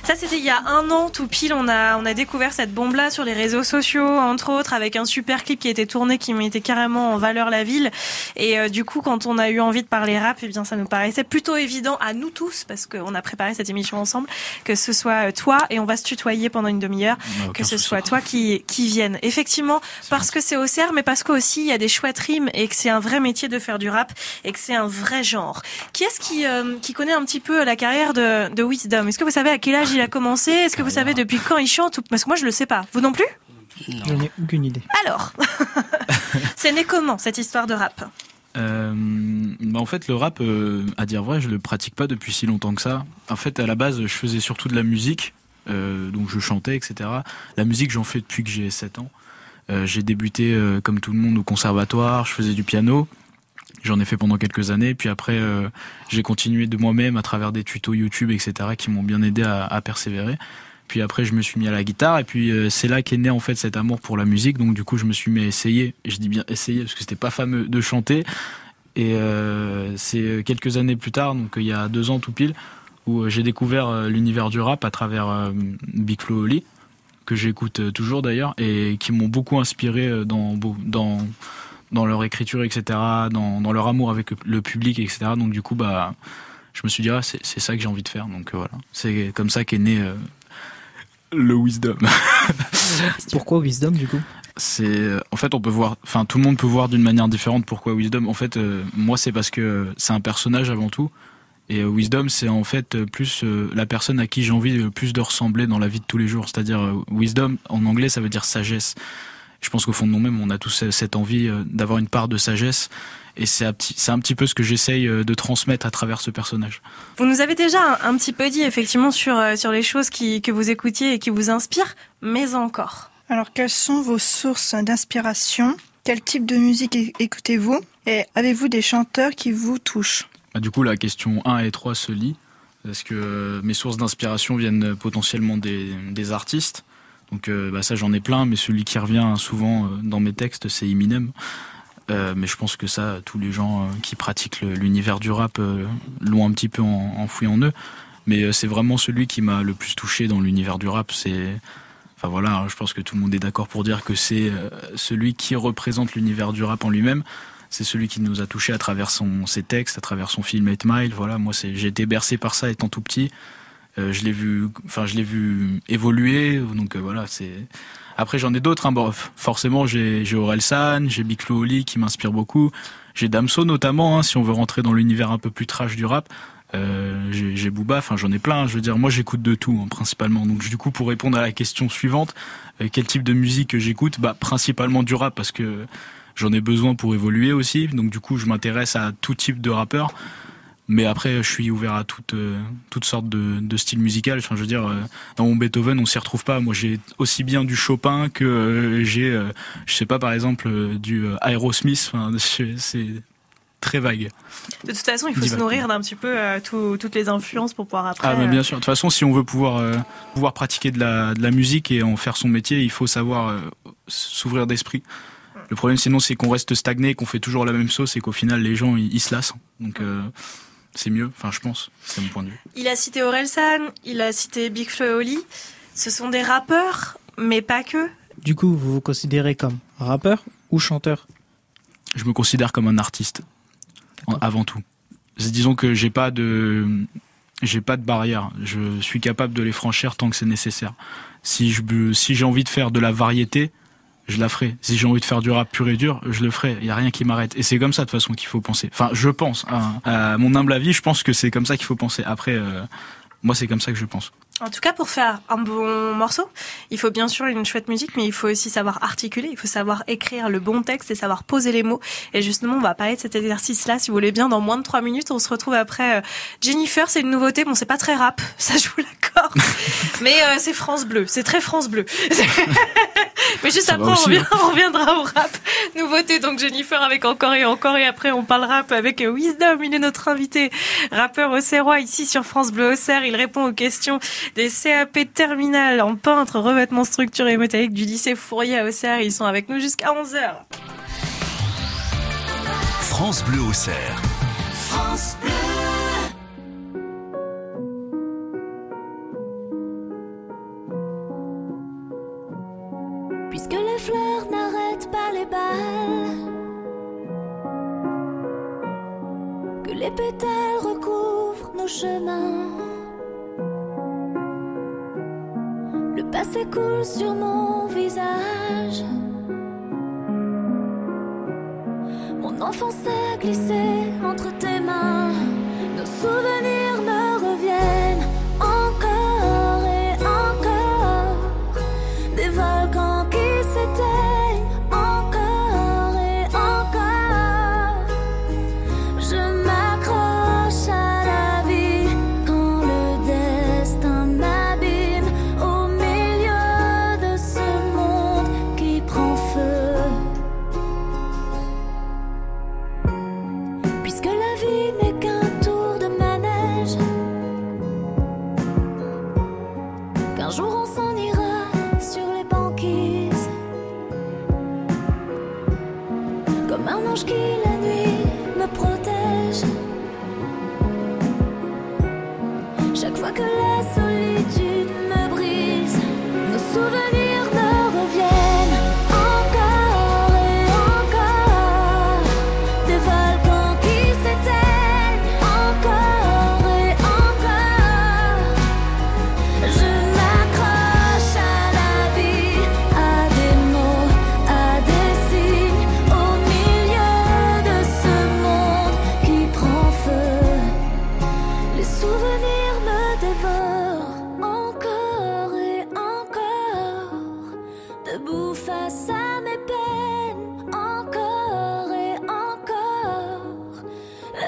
Ça, c'était il y a un an, tout pile. On a, on a découvert cette bombe-là sur les réseaux sociaux, entre autres, avec un super clip qui a été tourné, qui mettait carrément en valeur la ville. Et euh, du coup, quand on a eu envie de parler rap, eh bien, ça nous paraissait plutôt évident à nous tous, parce qu'on a préparé cette émission ensemble, que ce soit euh, toi et on va se tutoyer pendant une demi demi-heure, que ce
souci.
soit toi qui, qui vienne. Effectivement, parce que c'est au CERF, mais parce qu'aussi il y a des chouettes rimes et que c'est un vrai métier de faire du rap et que c'est un vrai genre. Qui est-ce qui, euh, qui connaît un petit peu la carrière de, de Wisdom? Est-ce que vous savez à quel âge il a commencé? Est-ce que vous savez depuis quand il chante Parce que moi je le sais pas. Vous non plus?
Je n'ai aucune idée.
Alors, c'est né comment cette histoire de rap?
Euh, bah en fait, le rap, euh, à dire vrai, je le pratique pas depuis si longtemps que ça. En fait, à la base, je faisais surtout de la musique, euh, donc je chantais, etc. La musique, j'en fais depuis que j'ai 7 ans. Euh, j'ai débuté, euh, comme tout le monde, au conservatoire, je faisais du piano. J'en ai fait pendant quelques années, puis après, j'ai continué de moi-même à travers des tutos YouTube, etc., qui m'ont bien aidé à persévérer. Puis après, je me suis mis à la guitare, et puis euh, c'est là qu'est né en fait cet amour pour la musique. Donc du coup, je me suis mis à essayer. Et je dis bien essayer parce que c'était pas fameux de chanter. Et euh, c'est quelques années plus tard, donc il y a deux ans tout pile, où euh, j'ai découvert euh, l'univers du rap à travers euh, Big Flo Oli, que j'écoute euh, toujours d'ailleurs, et qui m'ont beaucoup inspiré euh, dans, dans, dans leur écriture, etc., dans, dans leur amour avec le public, etc. Donc du coup, bah, je me suis dit, ah, c'est ça que j'ai envie de faire. Donc euh, voilà, c'est comme ça qu'est né euh, le Wisdom.
Pourquoi Wisdom du coup?
C'est euh, en fait on peut voir enfin tout le monde peut voir d'une manière différente pourquoi Wisdom. En fait euh, moi c'est parce que euh, c'est un personnage avant tout. Et euh, Wisdom c'est en fait plus euh, la personne à qui j'ai envie le plus de ressembler dans la vie de tous les jours. C'est-à-dire euh, Wisdom en anglais ça veut dire sagesse. Je pense qu'au fond de nous-mêmes on a tous cette envie d'avoir une part de sagesse et c'est un petit c'est un petit peu ce que j'essaye euh, de transmettre à travers ce personnage
Vous nous avez déjà un, un petit peu dit effectivement sur, euh, sur les choses qui, que vous écoutiez et qui vous inspirent, mais encore.
Alors, quelles sont vos sources d'inspiration? Quel type de musique écoutez-vous? Et avez-vous des chanteurs qui vous touchent?
Bah, du coup, la question 1 et 3 se lient, parce que euh, mes sources d'inspiration viennent potentiellement des, des artistes. Donc euh, bah, ça, j'en ai plein, mais celui qui revient souvent euh, dans mes textes, c'est Eminem. Euh, mais je pense que ça, tous les gens euh, qui pratiquent l'univers du rap euh, l'ont un petit peu en- enfoui en eux. Mais c'est vraiment celui qui m'a le plus touché dans l'univers du rap. C'est, enfin voilà, je pense que tout le monde est d'accord pour dire que c'est celui qui représente l'univers du rap en lui-même. C'est celui qui nous a touché à travers son, ses textes, à travers son film 8 Mile. Voilà, moi, j'ai été bercé par ça étant tout petit. Je l'ai vu, enfin, je l'ai vu évoluer. Donc voilà, c'est. Après, j'en ai d'autres. Hein. Bon, forcément, j'ai, Aurel San, j'ai Big Flo Oli qui m'inspire beaucoup. J'ai Damso notamment, hein, si on veut rentrer dans l'univers un peu plus trash du rap. Euh, j'ai, j'ai Booba, enfin j'en ai plein. Je veux dire, moi j'écoute de tout hein, principalement. Donc du coup, pour répondre à la question suivante, euh, quel type de musique j'écoute? Bah principalement du rap parce que j'en ai besoin pour évoluer aussi. Donc du coup, je m'intéresse à tout type de rappeurs. Mais après, je suis ouvert à toutes, euh, toutes sortes de, de styles musicaux. Enfin, je veux dire, euh, dans mon Beethoven, on s'y retrouve pas. Moi, j'ai aussi bien du Chopin que euh, j'ai, je sais pas, par exemple, du Aerosmith. Enfin, c'est très vague.
De toute façon, il faut se nourrir d'un petit peu euh, tout- toutes les influences pour pouvoir après.
Ah, mais
euh,
bien sûr. De toute façon, si on veut pouvoir, euh, pouvoir pratiquer de la, de la musique et en faire son métier, il faut savoir euh, s'ouvrir d'esprit. Le problème, sinon, c'est qu'on reste stagné, qu'on fait toujours la même sauce et qu'au final, les gens, ils, ils se lassent. Donc, c'est mieux. Enfin, je pense. C'est mon point de vue.
Il a cité Orelsan, il a cité Big Flo et Oli. Ce sont des rappeurs, mais pas que.
Du coup, vous vous considérez comme rappeur ou chanteur?
Je me considère comme un artiste. en- avant tout. C'est- Disons que j'ai pas de, j'ai pas de barrière. Je suis capable de les franchir tant que c'est nécessaire. Si je, si j'ai envie de faire de la variété, je la ferai. Si j'ai envie de faire du rap pur et dur, je le ferai. Il y a rien qui m'arrête. Et c'est comme ça de toute façon qu'il faut penser. Enfin, je pense. hein. À mon humble avis, je pense que c'est comme ça qu'il faut penser. Après, euh, moi, c'est comme ça que je pense.
En tout cas, pour faire un bon morceau, il faut bien sûr une chouette musique, mais il faut aussi savoir articuler, il faut savoir écrire le bon texte et savoir poser les mots. Et justement, on va parler de cet exercice-là, si vous voulez bien, dans moins de trois minutes. On se retrouve après euh, Jennifer, c'est une nouveauté. Bon, c'est pas très rap, ça je vous l'accorde. mais euh, c'est France Bleu, c'est très France Bleu. mais juste
Ça
après, on, revient-
hein.
on reviendra au rap. Nouveauté, donc Jennifer avec encore et encore. Et après, on parle rap avec euh, Wisdom. Il est notre invité, rappeur auxerrois, ici sur France Bleu Auxerre. Il répond aux questions des CAP terminales en peintre, revêtement structuré et métallique du lycée Fourier à Auxerre. Ils sont avec nous jusqu'à 11h.
France Bleu au cerf.
France Bleu.
Puisque les fleurs n'arrêtent pas les balles, que les pétales recouvrent nos chemins, passé coule sur mon visage. Mon enfance a glissé entre tes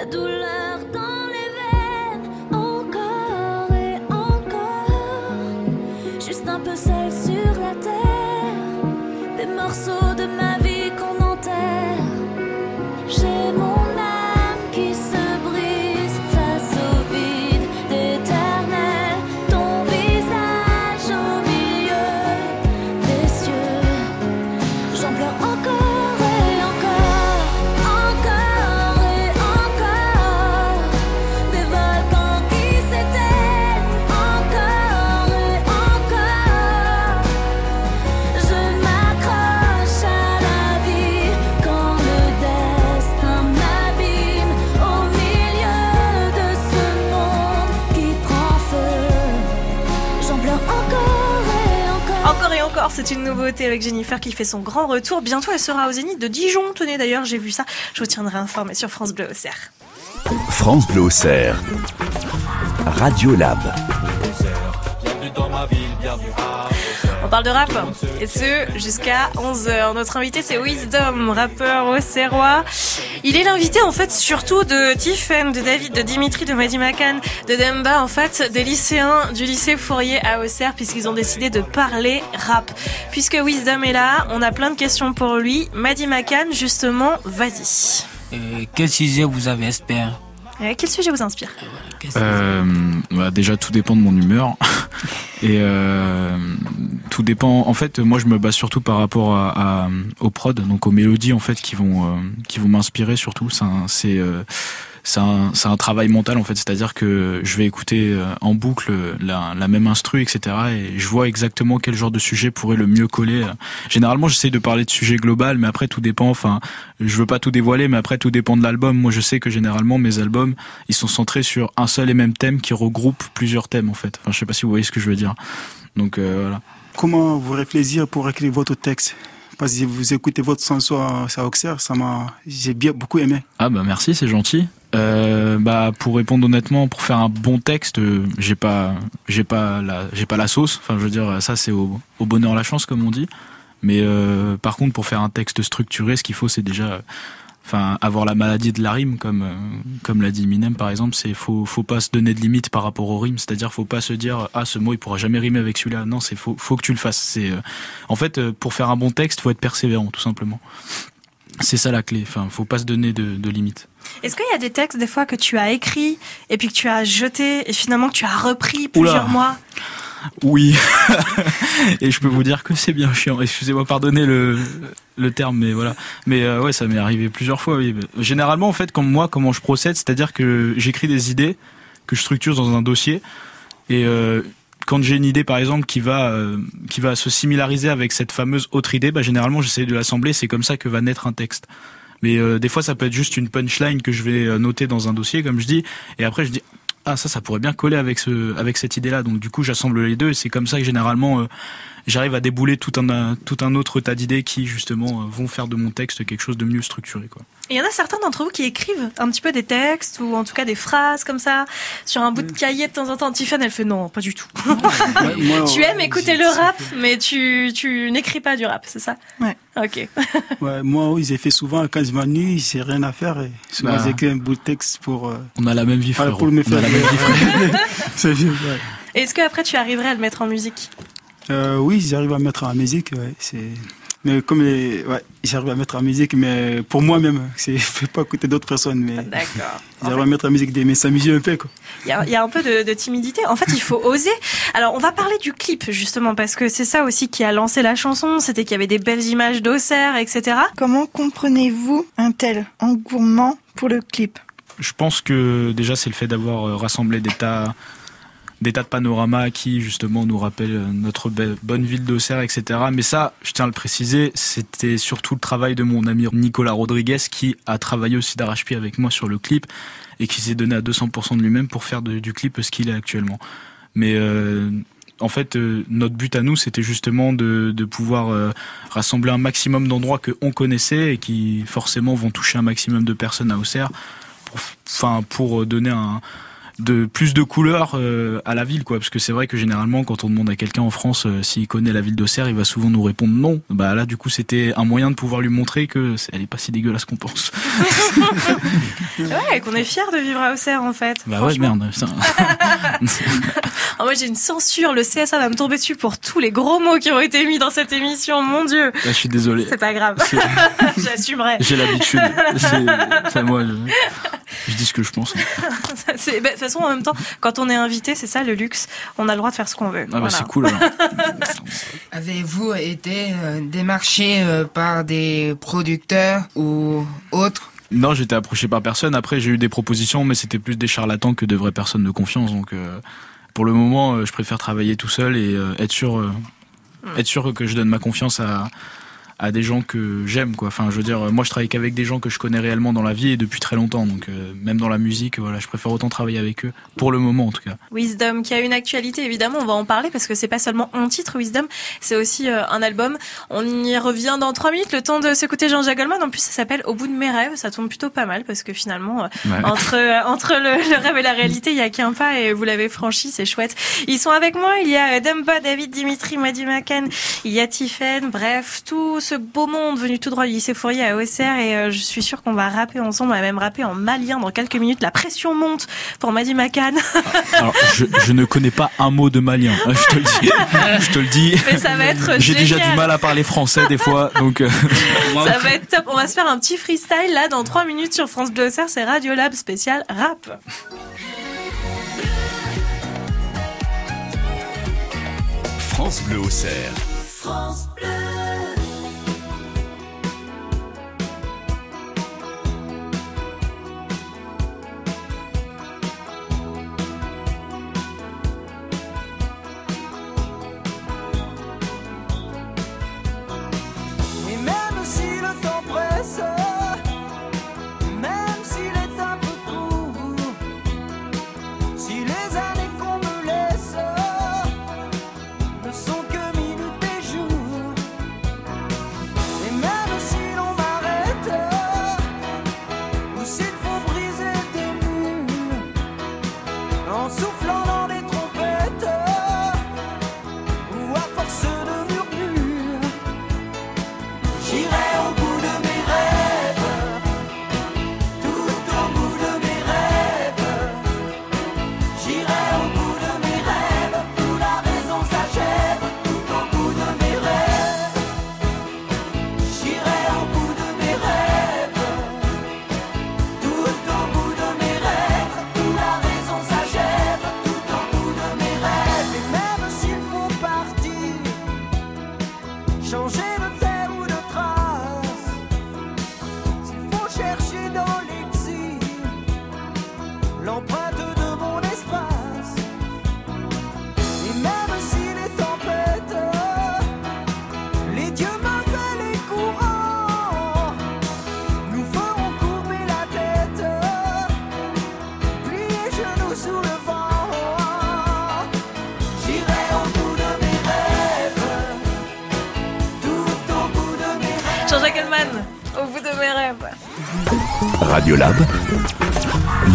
La
c'est une nouveauté avec Jennifer qui fait son grand retour. Bientôt, elle sera au Zénith de Dijon. Tenez d'ailleurs, j'ai vu ça. Je vous tiendrai informé sur France Bleu Auxerre.
France Bleu Auxerre. Radio Lab.
On parle de rap, et ce, jusqu'à 11h. Notre invité, c'est Wisdom, rappeur auxerrois. Il est l'invité, en fait, surtout de Tiffen, de David, de Dimitri, de Madi Makan, de Demba, en fait, des lycéens du lycée Fourier à Auxerre, puisqu'ils ont décidé de parler rap. Puisque Wisdom est là, on a plein de questions pour lui. Madi Makan, justement, vas-y.
Euh, quel sujet vous avez espéré
Euh, Quel sujet vous inspire
Euh, bah, déjà, tout dépend de mon humeur. Et euh, tout dépend. En fait, moi, je me base surtout par rapport à, à- aux prods, donc aux mélodies en fait qui vont euh, qui vont m'inspirer surtout. C'est un- c'est euh, un, un travail mental en fait, c'est-à-dire que je vais écouter euh, en boucle la, la même instru, etc. Et je vois exactement quel genre de sujet pourrait le mieux coller. Généralement, j'essaie de parler de sujet global, mais après tout dépend. Enfin, je veux pas tout dévoiler, mais après tout dépend de l'album. Moi, je sais que généralement mes albums, ils sont centrés sur un seul et même thème qui regroupe plusieurs thèmes en fait. Enfin, je sais pas si vous voyez ce que je veux dire. Donc euh, voilà.
Comment vous réfléchir pour écrire votre texte? Parce vous écoutez votre chanson à Auxerre, ça m'a, j'ai bien beaucoup aimé.
Ah bah merci, c'est gentil. Euh, bah pour répondre honnêtement, pour faire un bon texte, euh, j'ai pas, j'ai pas la, j'ai pas la sauce. Enfin, je veux dire, ça c'est au, bonheur la chance comme on dit. Mais euh, par contre, pour faire un texte structuré, ce qu'il faut, c'est déjà, enfin, avoir la maladie de la rime, comme euh, comme l'a dit Minem par exemple. C'est faut faut pas se donner de limites par rapport aux rimes. C'est-à-dire, faut pas se dire ah ce mot il pourra jamais rimer avec celui-là. Non, c'est faut faut que tu le fasses. C'est euh, en fait euh, pour faire un bon texte, faut être persévérant tout simplement. C'est ça la clé. Enfin, faut pas se donner de, de limites.
Est-ce qu'il y a des textes des fois que tu as écrits et puis que tu as jetés et finalement que tu as repris plusieurs
Oula.
mois?
Oui. et je peux vous dire que c'est bien chiant. Excusez-moi, pardonnez le, le terme, mais voilà. Mais euh, ouais, ça m'est arrivé plusieurs fois. Oui. Généralement, en fait, comme moi, comment je procède, c'est-à-dire que j'écris des idées que je structure dans un dossier et euh, quand j'ai une idée, par exemple, qui va euh, qui va se similariser avec cette fameuse autre idée, bah, généralement, j'essaie de l'assembler. C'est comme ça que va naître un texte. Mais euh, des fois, ça peut être juste une punchline que je vais noter dans un dossier, comme je dis, et après, je dis ah ça, ça pourrait bien coller avec ce, avec cette idée-là. Donc du coup, j'assemble les deux et c'est comme ça que généralement, euh, j'arrive à débouler tout un, tout un autre tas d'idées qui justement euh, vont faire de mon texte quelque chose de mieux structuré. Quoi.
Et il y en a certains d'entre vous qui écrivent un petit peu des textes ou en tout cas des phrases comme ça sur un bout de cahier de temps en temps. Tiffany, elle fait non, pas du tout.
moi,
tu aimes écouter le rap, mais tu, tu n'écris pas du rap, c'est ça?
Ouais.
Ok.
Ouais, moi, oui, j'ai fait souvent quand je m'ennuie, j'ai rien à faire. Et souvent,
Bah.
j'écris un bout de texte pour. euh,
On a la même vie, frérot.
pour me
On a
faire.
la même vie,
ouais.
Est-ce que après tu arriverais à le mettre en musique?
Euh, oui, j'arrive à mettre en musique. Ouais, c'est. Mais comme les, ouais, j'arrive à mettre en musique, mais pour moi-même, c'est, je fais pas écouter d'autres personnes, mais.
D'accord.
J'arrive à mettre en musique, des- mais s'amuser un peu, quoi.
Il y, a, il y a un peu de, de timidité. En fait, il faut oser. Alors, on va parler du clip justement parce que c'est ça aussi qui a lancé la chanson. C'était qu'il y avait des belles images d'Auxerre, etc.
Comment comprenez-vous un tel engouement pour le clip?
Je pense que déjà c'est le fait d'avoir euh, rassemblé des tas, des tas de panoramas qui justement nous rappellent euh, notre bonne ville d'Auxerre, etc. Mais ça, je tiens à le préciser, c'était surtout le travail de mon ami Nicolas Rodriguez qui a travaillé aussi d'arrache-pied avec moi sur le clip et qui s'est donné à 200% de lui-même pour faire du clip ce qu'il est actuellement. Mais euh, en fait, euh, notre but à nous, c'était justement de, de pouvoir euh, rassembler un maximum d'endroits que on connaissait et qui forcément vont toucher un maximum de personnes à Auxerre, pour, enfin pour donner un de plus de couleurs euh, à la ville quoi parce que c'est vrai que généralement quand on demande à quelqu'un en France euh, s'il connaît la ville d'Auxerre il va souvent nous répondre non bah là du coup c'était un moyen de pouvoir lui montrer que c'est- elle est pas si dégueulasse qu'on pense
Ouais, qu'on est fiers de vivre à Auxerre en fait.
bah ouais merde ça.
Ah, moi, j'ai une censure. Le CSA va me tomber dessus pour tous les gros mots qui ont été mis dans cette émission. Mon Dieu.
Là, je suis désolé
C'est pas grave. J'assumerai.
j'ai l'habitude c'est moi je, je dis ce que je pense hein.
Bah, façon, en même temps, quand on est invité, c'est ça le luxe. On a le droit de faire ce qu'on veut.
ah bah
Voilà.
c'est cool.
Avez-vous été euh, démarché euh, par des producteurs ou autres?
Non, j'étais approché par personne. Après, j'ai eu des propositions, mais c'était plus des charlatans que de vraies personnes de confiance. Donc, euh, pour le moment, euh, je préfère travailler tout seul et euh, être sûr, euh, être sûr que je donne ma confiance à à des gens que j'aime quoi. Enfin, je veux dire, moi je travaille qu'avec des gens que je connais réellement dans la vie et depuis très longtemps. Donc euh, même dans la musique, voilà, je préfère autant travailler avec eux pour le moment en tout cas.
Wisdom, qui a une actualité, évidemment, on va en parler parce que c'est pas seulement un titre, Wisdom, c'est aussi euh, un album. On y revient dans trois minutes, le temps de s'écouter Jean-Jacques Goldman. En plus, ça s'appelle Au bout de mes rêves. Ça tombe plutôt pas mal parce que finalement, euh,
Ouais.
entre, entre le, le rêve et la réalité, il y a qu'un pas et vous l'avez franchi, c'est chouette. Ils sont avec moi. Il y a Demba, David, Dimitri, Madi Makan, il y a Tiffen, bref, tout ce beau monde venu tout droit du lycée Fourier à Auxerre et euh, je suis sûre qu'on va rapper ensemble. On va même rapper en malien dans quelques minutes. La pression monte pour Madi Makan.
Alors, je, je ne connais pas un mot de malien. hein, Je te le dis. Je te le dis.
Mais ça va être
J'ai déjà du mal à parler français des fois, donc. euh,
Ça va être top. On va se faire un petit freestyle là dans 3 minutes sur France Bleu Auxerre. C'est Radio Lab spécial rap.
France Bleu Auxerre.
France Bleu.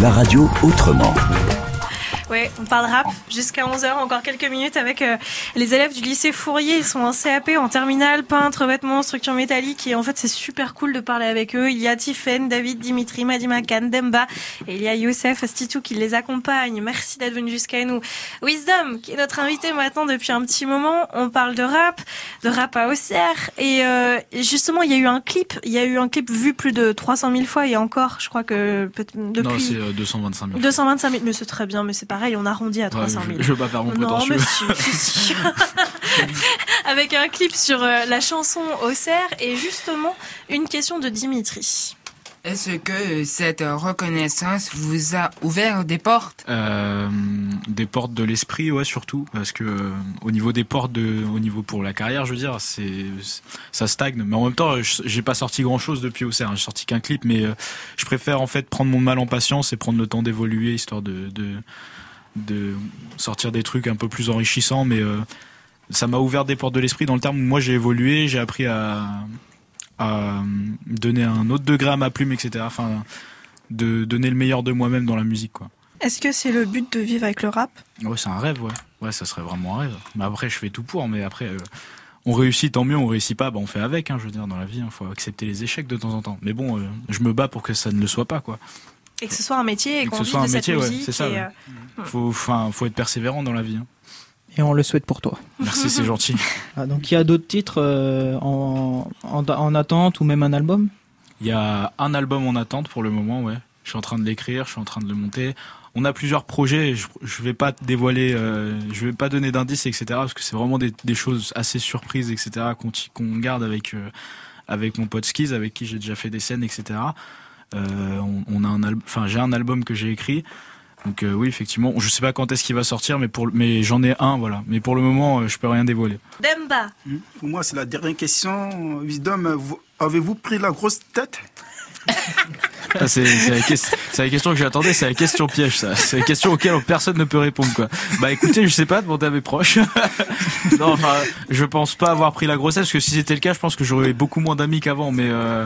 La
radio autrement.
Ouais, on parle rap jusqu'à 11h, encore quelques minutes avec euh, les élèves du lycée Fourier. Ils sont en CAP, en terminale, peintre, vêtements, structure métallique. Et en fait, c'est super cool de parler avec eux. Il y a Tiffen, David, Dimitri, Madima Khan, Demba. Et il y a Youssef Stitou qui les accompagne. Merci d'être venu jusqu'à nous. Wisdom, qui est notre invité maintenant depuis un petit moment. On parle de rap, de rap à Auxerre. Et euh, justement, il y a eu un clip. Il y a eu un clip vu plus de 300 000 fois. Et encore, je crois que depuis...
Non, c'est euh, 225 000.
225 000, mais c'est très bien, mais c'est pareil, on arrondit à 300 000.
Je- je veux pas faire mon
Non,
prétentieux.
si. Avec un clip sur euh, la chanson Auxerre et justement une question de Dimitri.
Est-ce que cette reconnaissance vous a ouvert des portes?
Euh, des portes de l'esprit, ouais, surtout, parce que euh, au niveau des portes, de, au niveau pour la carrière, je veux dire, c'est ça stagne. Mais en même temps, je- j'ai pas sorti grand chose depuis Auxerre. hein. J'ai sorti qu'un clip, mais euh, je préfère en fait prendre mon mal en patience et prendre le temps d'évoluer, histoire de, de de sortir des trucs un peu plus enrichissants. Mais euh, ça m'a ouvert des portes de l'esprit dans le terme où moi j'ai évolué, j'ai appris à à donner un autre degré à ma plume, etc. Enfin, de donner le meilleur de moi-même dans la musique, quoi.
Est-ce que c'est le but de vivre avec le rap?
Ouais, c'est un rêve, ouais. Ouais, ça serait vraiment un rêve. Mais après, je fais tout pour, mais après, euh, on réussit, tant mieux, on réussit pas, bah, on fait avec, hein, je veux dire, dans la vie, il faut accepter les échecs de temps en temps. Mais bon, euh, je me bats pour que ça ne le soit pas, quoi.
Et que ce soit un métier et
que
qu'on
ce
vive
soit
de
un métier,
cette
ouais,
musique.
c'est ça.
et,
ouais.
euh,
Faut, enfin, faut être persévérant dans la vie. hein.
Et on le souhaite pour toi.
Merci, c'est gentil.
Ah, donc il y a d'autres titres euh, en, en, en attente ou même un album?
Il y a un album en attente pour le moment, ouais. Je suis en train de l'écrire, je suis en train de le monter. On a plusieurs projets. Je, je vais pas dévoiler, euh, je vais pas donner d'indices, etc. Parce que c'est vraiment des, des choses assez surprises, etc. Qu'on qu'on garde avec euh, avec mon pote Skiz, avec qui j'ai déjà fait des scènes, etc. Euh, on, on a un album, enfin j'ai un album que j'ai écrit. Donc euh, oui, effectivement, je sais pas quand est-ce qu'il va sortir, mais pour mais j'en ai un, voilà. Mais pour le moment, euh, je peux rien dévoiler.
Demba.
Pour moi, c'est la dernière question. Wisdom, vous- avez-vous pris la grosse tête?
Ah, c'est c'est la, la question que j'attendais, c'est la question piège, ça. C'est la question auquel personne ne peut répondre, quoi. Bah écoutez, je sais pas, demandez à mes proches. non, enfin, je pense pas avoir pris la grossesse, parce que si c'était le cas, je pense que j'aurais beaucoup moins d'amis qu'avant, mais euh,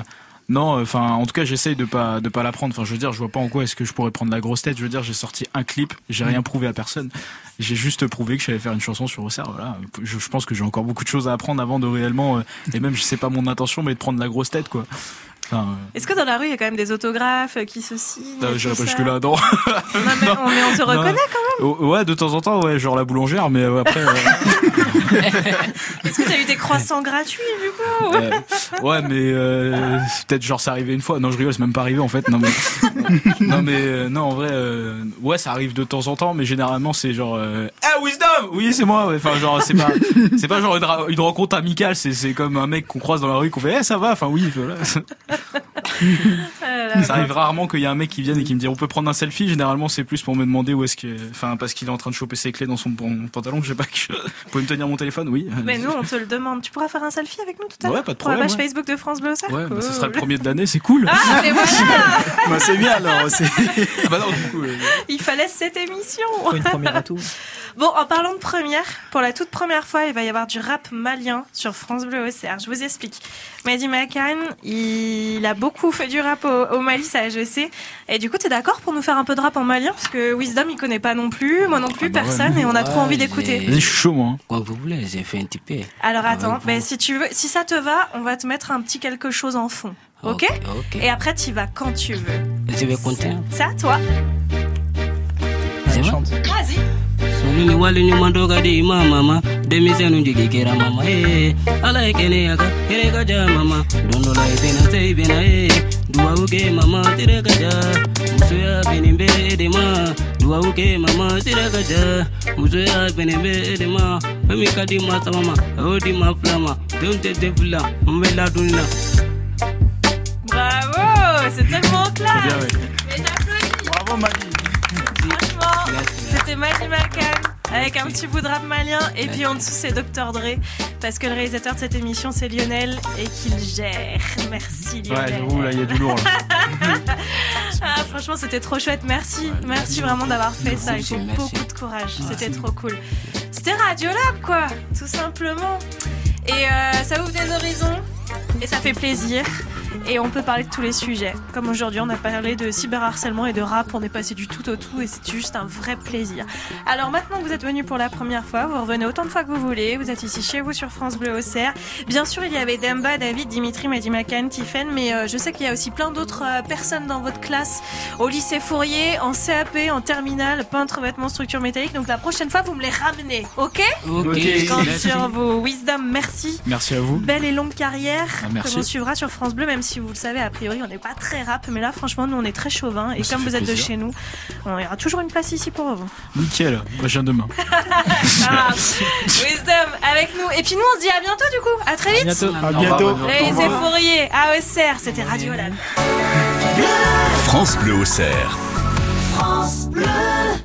non, enfin, en tout cas, j'essaye de pas de pas la prendre. Enfin, je veux dire, je vois pas en quoi est-ce que je pourrais prendre la grosse tête. Je veux dire, j'ai sorti un clip, j'ai rien prouvé à personne. J'ai juste prouvé que j'allais faire une chanson sur Auxerre. Voilà. Je, je pense que j'ai encore beaucoup de choses à apprendre avant de réellement, euh, et même, je sais pas mon intention, mais de prendre la grosse tête, quoi. Enfin, euh,
Est-ce que dans la rue, il y a quand même des autographes qui se signent
J'irai pas jusque-là, non.
Non, mais on, mais on te reconnaît quand même.
Oh, Ouais, de temps en temps, ouais, genre la boulangère, mais euh, après. euh,
Est-ce que tu as eu des croissants gratuits du coup
euh, ouais, mais euh, peut-être genre c'est arrivé une fois. Non, je rigole, c'est même pas arrivé en fait. Non, mais non, mais euh, non, en vrai, ouais, ça arrive de temps en temps, mais généralement c'est genre. Ah, Wisdom, oui, c'est moi. ouais. Enfin, genre c'est pas, c'est pas genre une, rencontre amicale. C'est c'est comme un mec qu'on croise dans la rue, qu'on fait, eh, ça va. Enfin, oui, voilà. Ça arrive rarement qu'il y ait un mec qui vienne et qui me dit on peut prendre un selfie. Généralement, c'est plus pour me demander où est-ce que. Enfin, parce qu'il est en train de choper ses clés dans son pan- pantalon. Je sais pas. Que... Vous pouvez me tenir mon téléphone? Oui.
Mais nous, on te le demande. Tu pourras faire un selfie avec nous tout à l'heure?
Ouais, pas de
Pour la
problème,
page
ouais.
Facebook de France Bleu Auxerre?
Ouais, bah, ce sera le premier de l'année, c'est cool.
Ah, mais voilà
Bah, c'est bien alors.
Ah bah non, du coup. euh,
Il fallait cette émission
Faut une première à tout.
Bon, en parlant de première, pour la toute première fois, il va y avoir du rap malien sur France Bleu Auxerre. Je vous explique. Mehdi Makan, il a beaucoup fait du rap au, au Mali, ça je sais. Et du coup, t'es d'accord pour nous faire un peu de rap en malien? Parce que Wisdom, il connaît pas non plus, moi non plus,
bah ouais,
personne, et on a trop envie d'écouter.
je suis chaud, moi. hein.
Quand vous voulez, j'ai fait un peu.
Alors attends,
vous.
ben, si tu veux, si ça te va, on va te mettre un petit quelque chose en fond. Ok,
Ok, ok.
Et après, tu vas quand tu veux.
Je vais compter?
C'est à toi.
C'est bon
Vas-y.
Suluni walini mandoga di ma mama. Demisenu jigi kera mama eh ala ekene yaka kere kaja mama. Dondo la ibena se ibena eh dua uke mama tire kaja. Dua uke mama tire kaja. Muso ya bini be de ma. Femi kadi ma sa mama odi ma flama. Donte te fula mbela dunna.
Bravo, c'est tellement classe.
Bien, ouais.
Mais j'applaudis.
Bravo, Mali.
C'était Mali Makan avec un petit bout de rap malien et puis en dessous c'est Dr Dre parce que le réalisateur de cette émission c'est Lionel et qu'il gère. Merci
Ouais,
Lionel.
j'avoue, là, il y a du lourd. Là.
Ah, franchement, c'était trop chouette. Merci, merci vraiment d'avoir fait ça. Il faut beaucoup de courage. C'était trop cool. C'était Radiolab, quoi, tout simplement. Et euh, ça ouvre des horizons et ça fait plaisir. Et on peut parler de tous les sujets. Comme aujourd'hui, on a parlé de cyberharcèlement et de rap, on est passé du tout au tout et c'est juste un vrai plaisir. Alors maintenant que vous êtes venus pour la première fois, vous revenez autant de fois que vous voulez, vous êtes ici chez vous sur France Bleu Auxerre. Bien sûr, il y avait Demba, David, Dimitri, Madimakan, Tiffen, mais euh, je sais qu'il y a aussi plein d'autres euh, personnes dans votre classe au lycée Fourier, en CAP, en terminale, peintre, vêtements, structure métallique. Donc la prochaine fois, vous me les ramenez, ok?
Ok.
Je compte
Merci.
sur vos wisdom, merci.
Merci à vous.
Belle et longue carrière
Ah, merci.
que l'on suivra sur France Bleu, même si vous le savez, a priori, on n'est pas très rap, mais là, franchement, nous, on est très chauvin. Et
Ça
comme vous êtes de chez nous, on y aura toujours une place ici pour vous.
Nickel, moi je viens demain.
Ah, wisdom avec nous. Et puis nous, on se dit à bientôt, du coup. À très vite.
bientôt.
À bientôt.
Les Fourier, à Auxerre, c'était Radio Lab.
France Bleu Auxerre.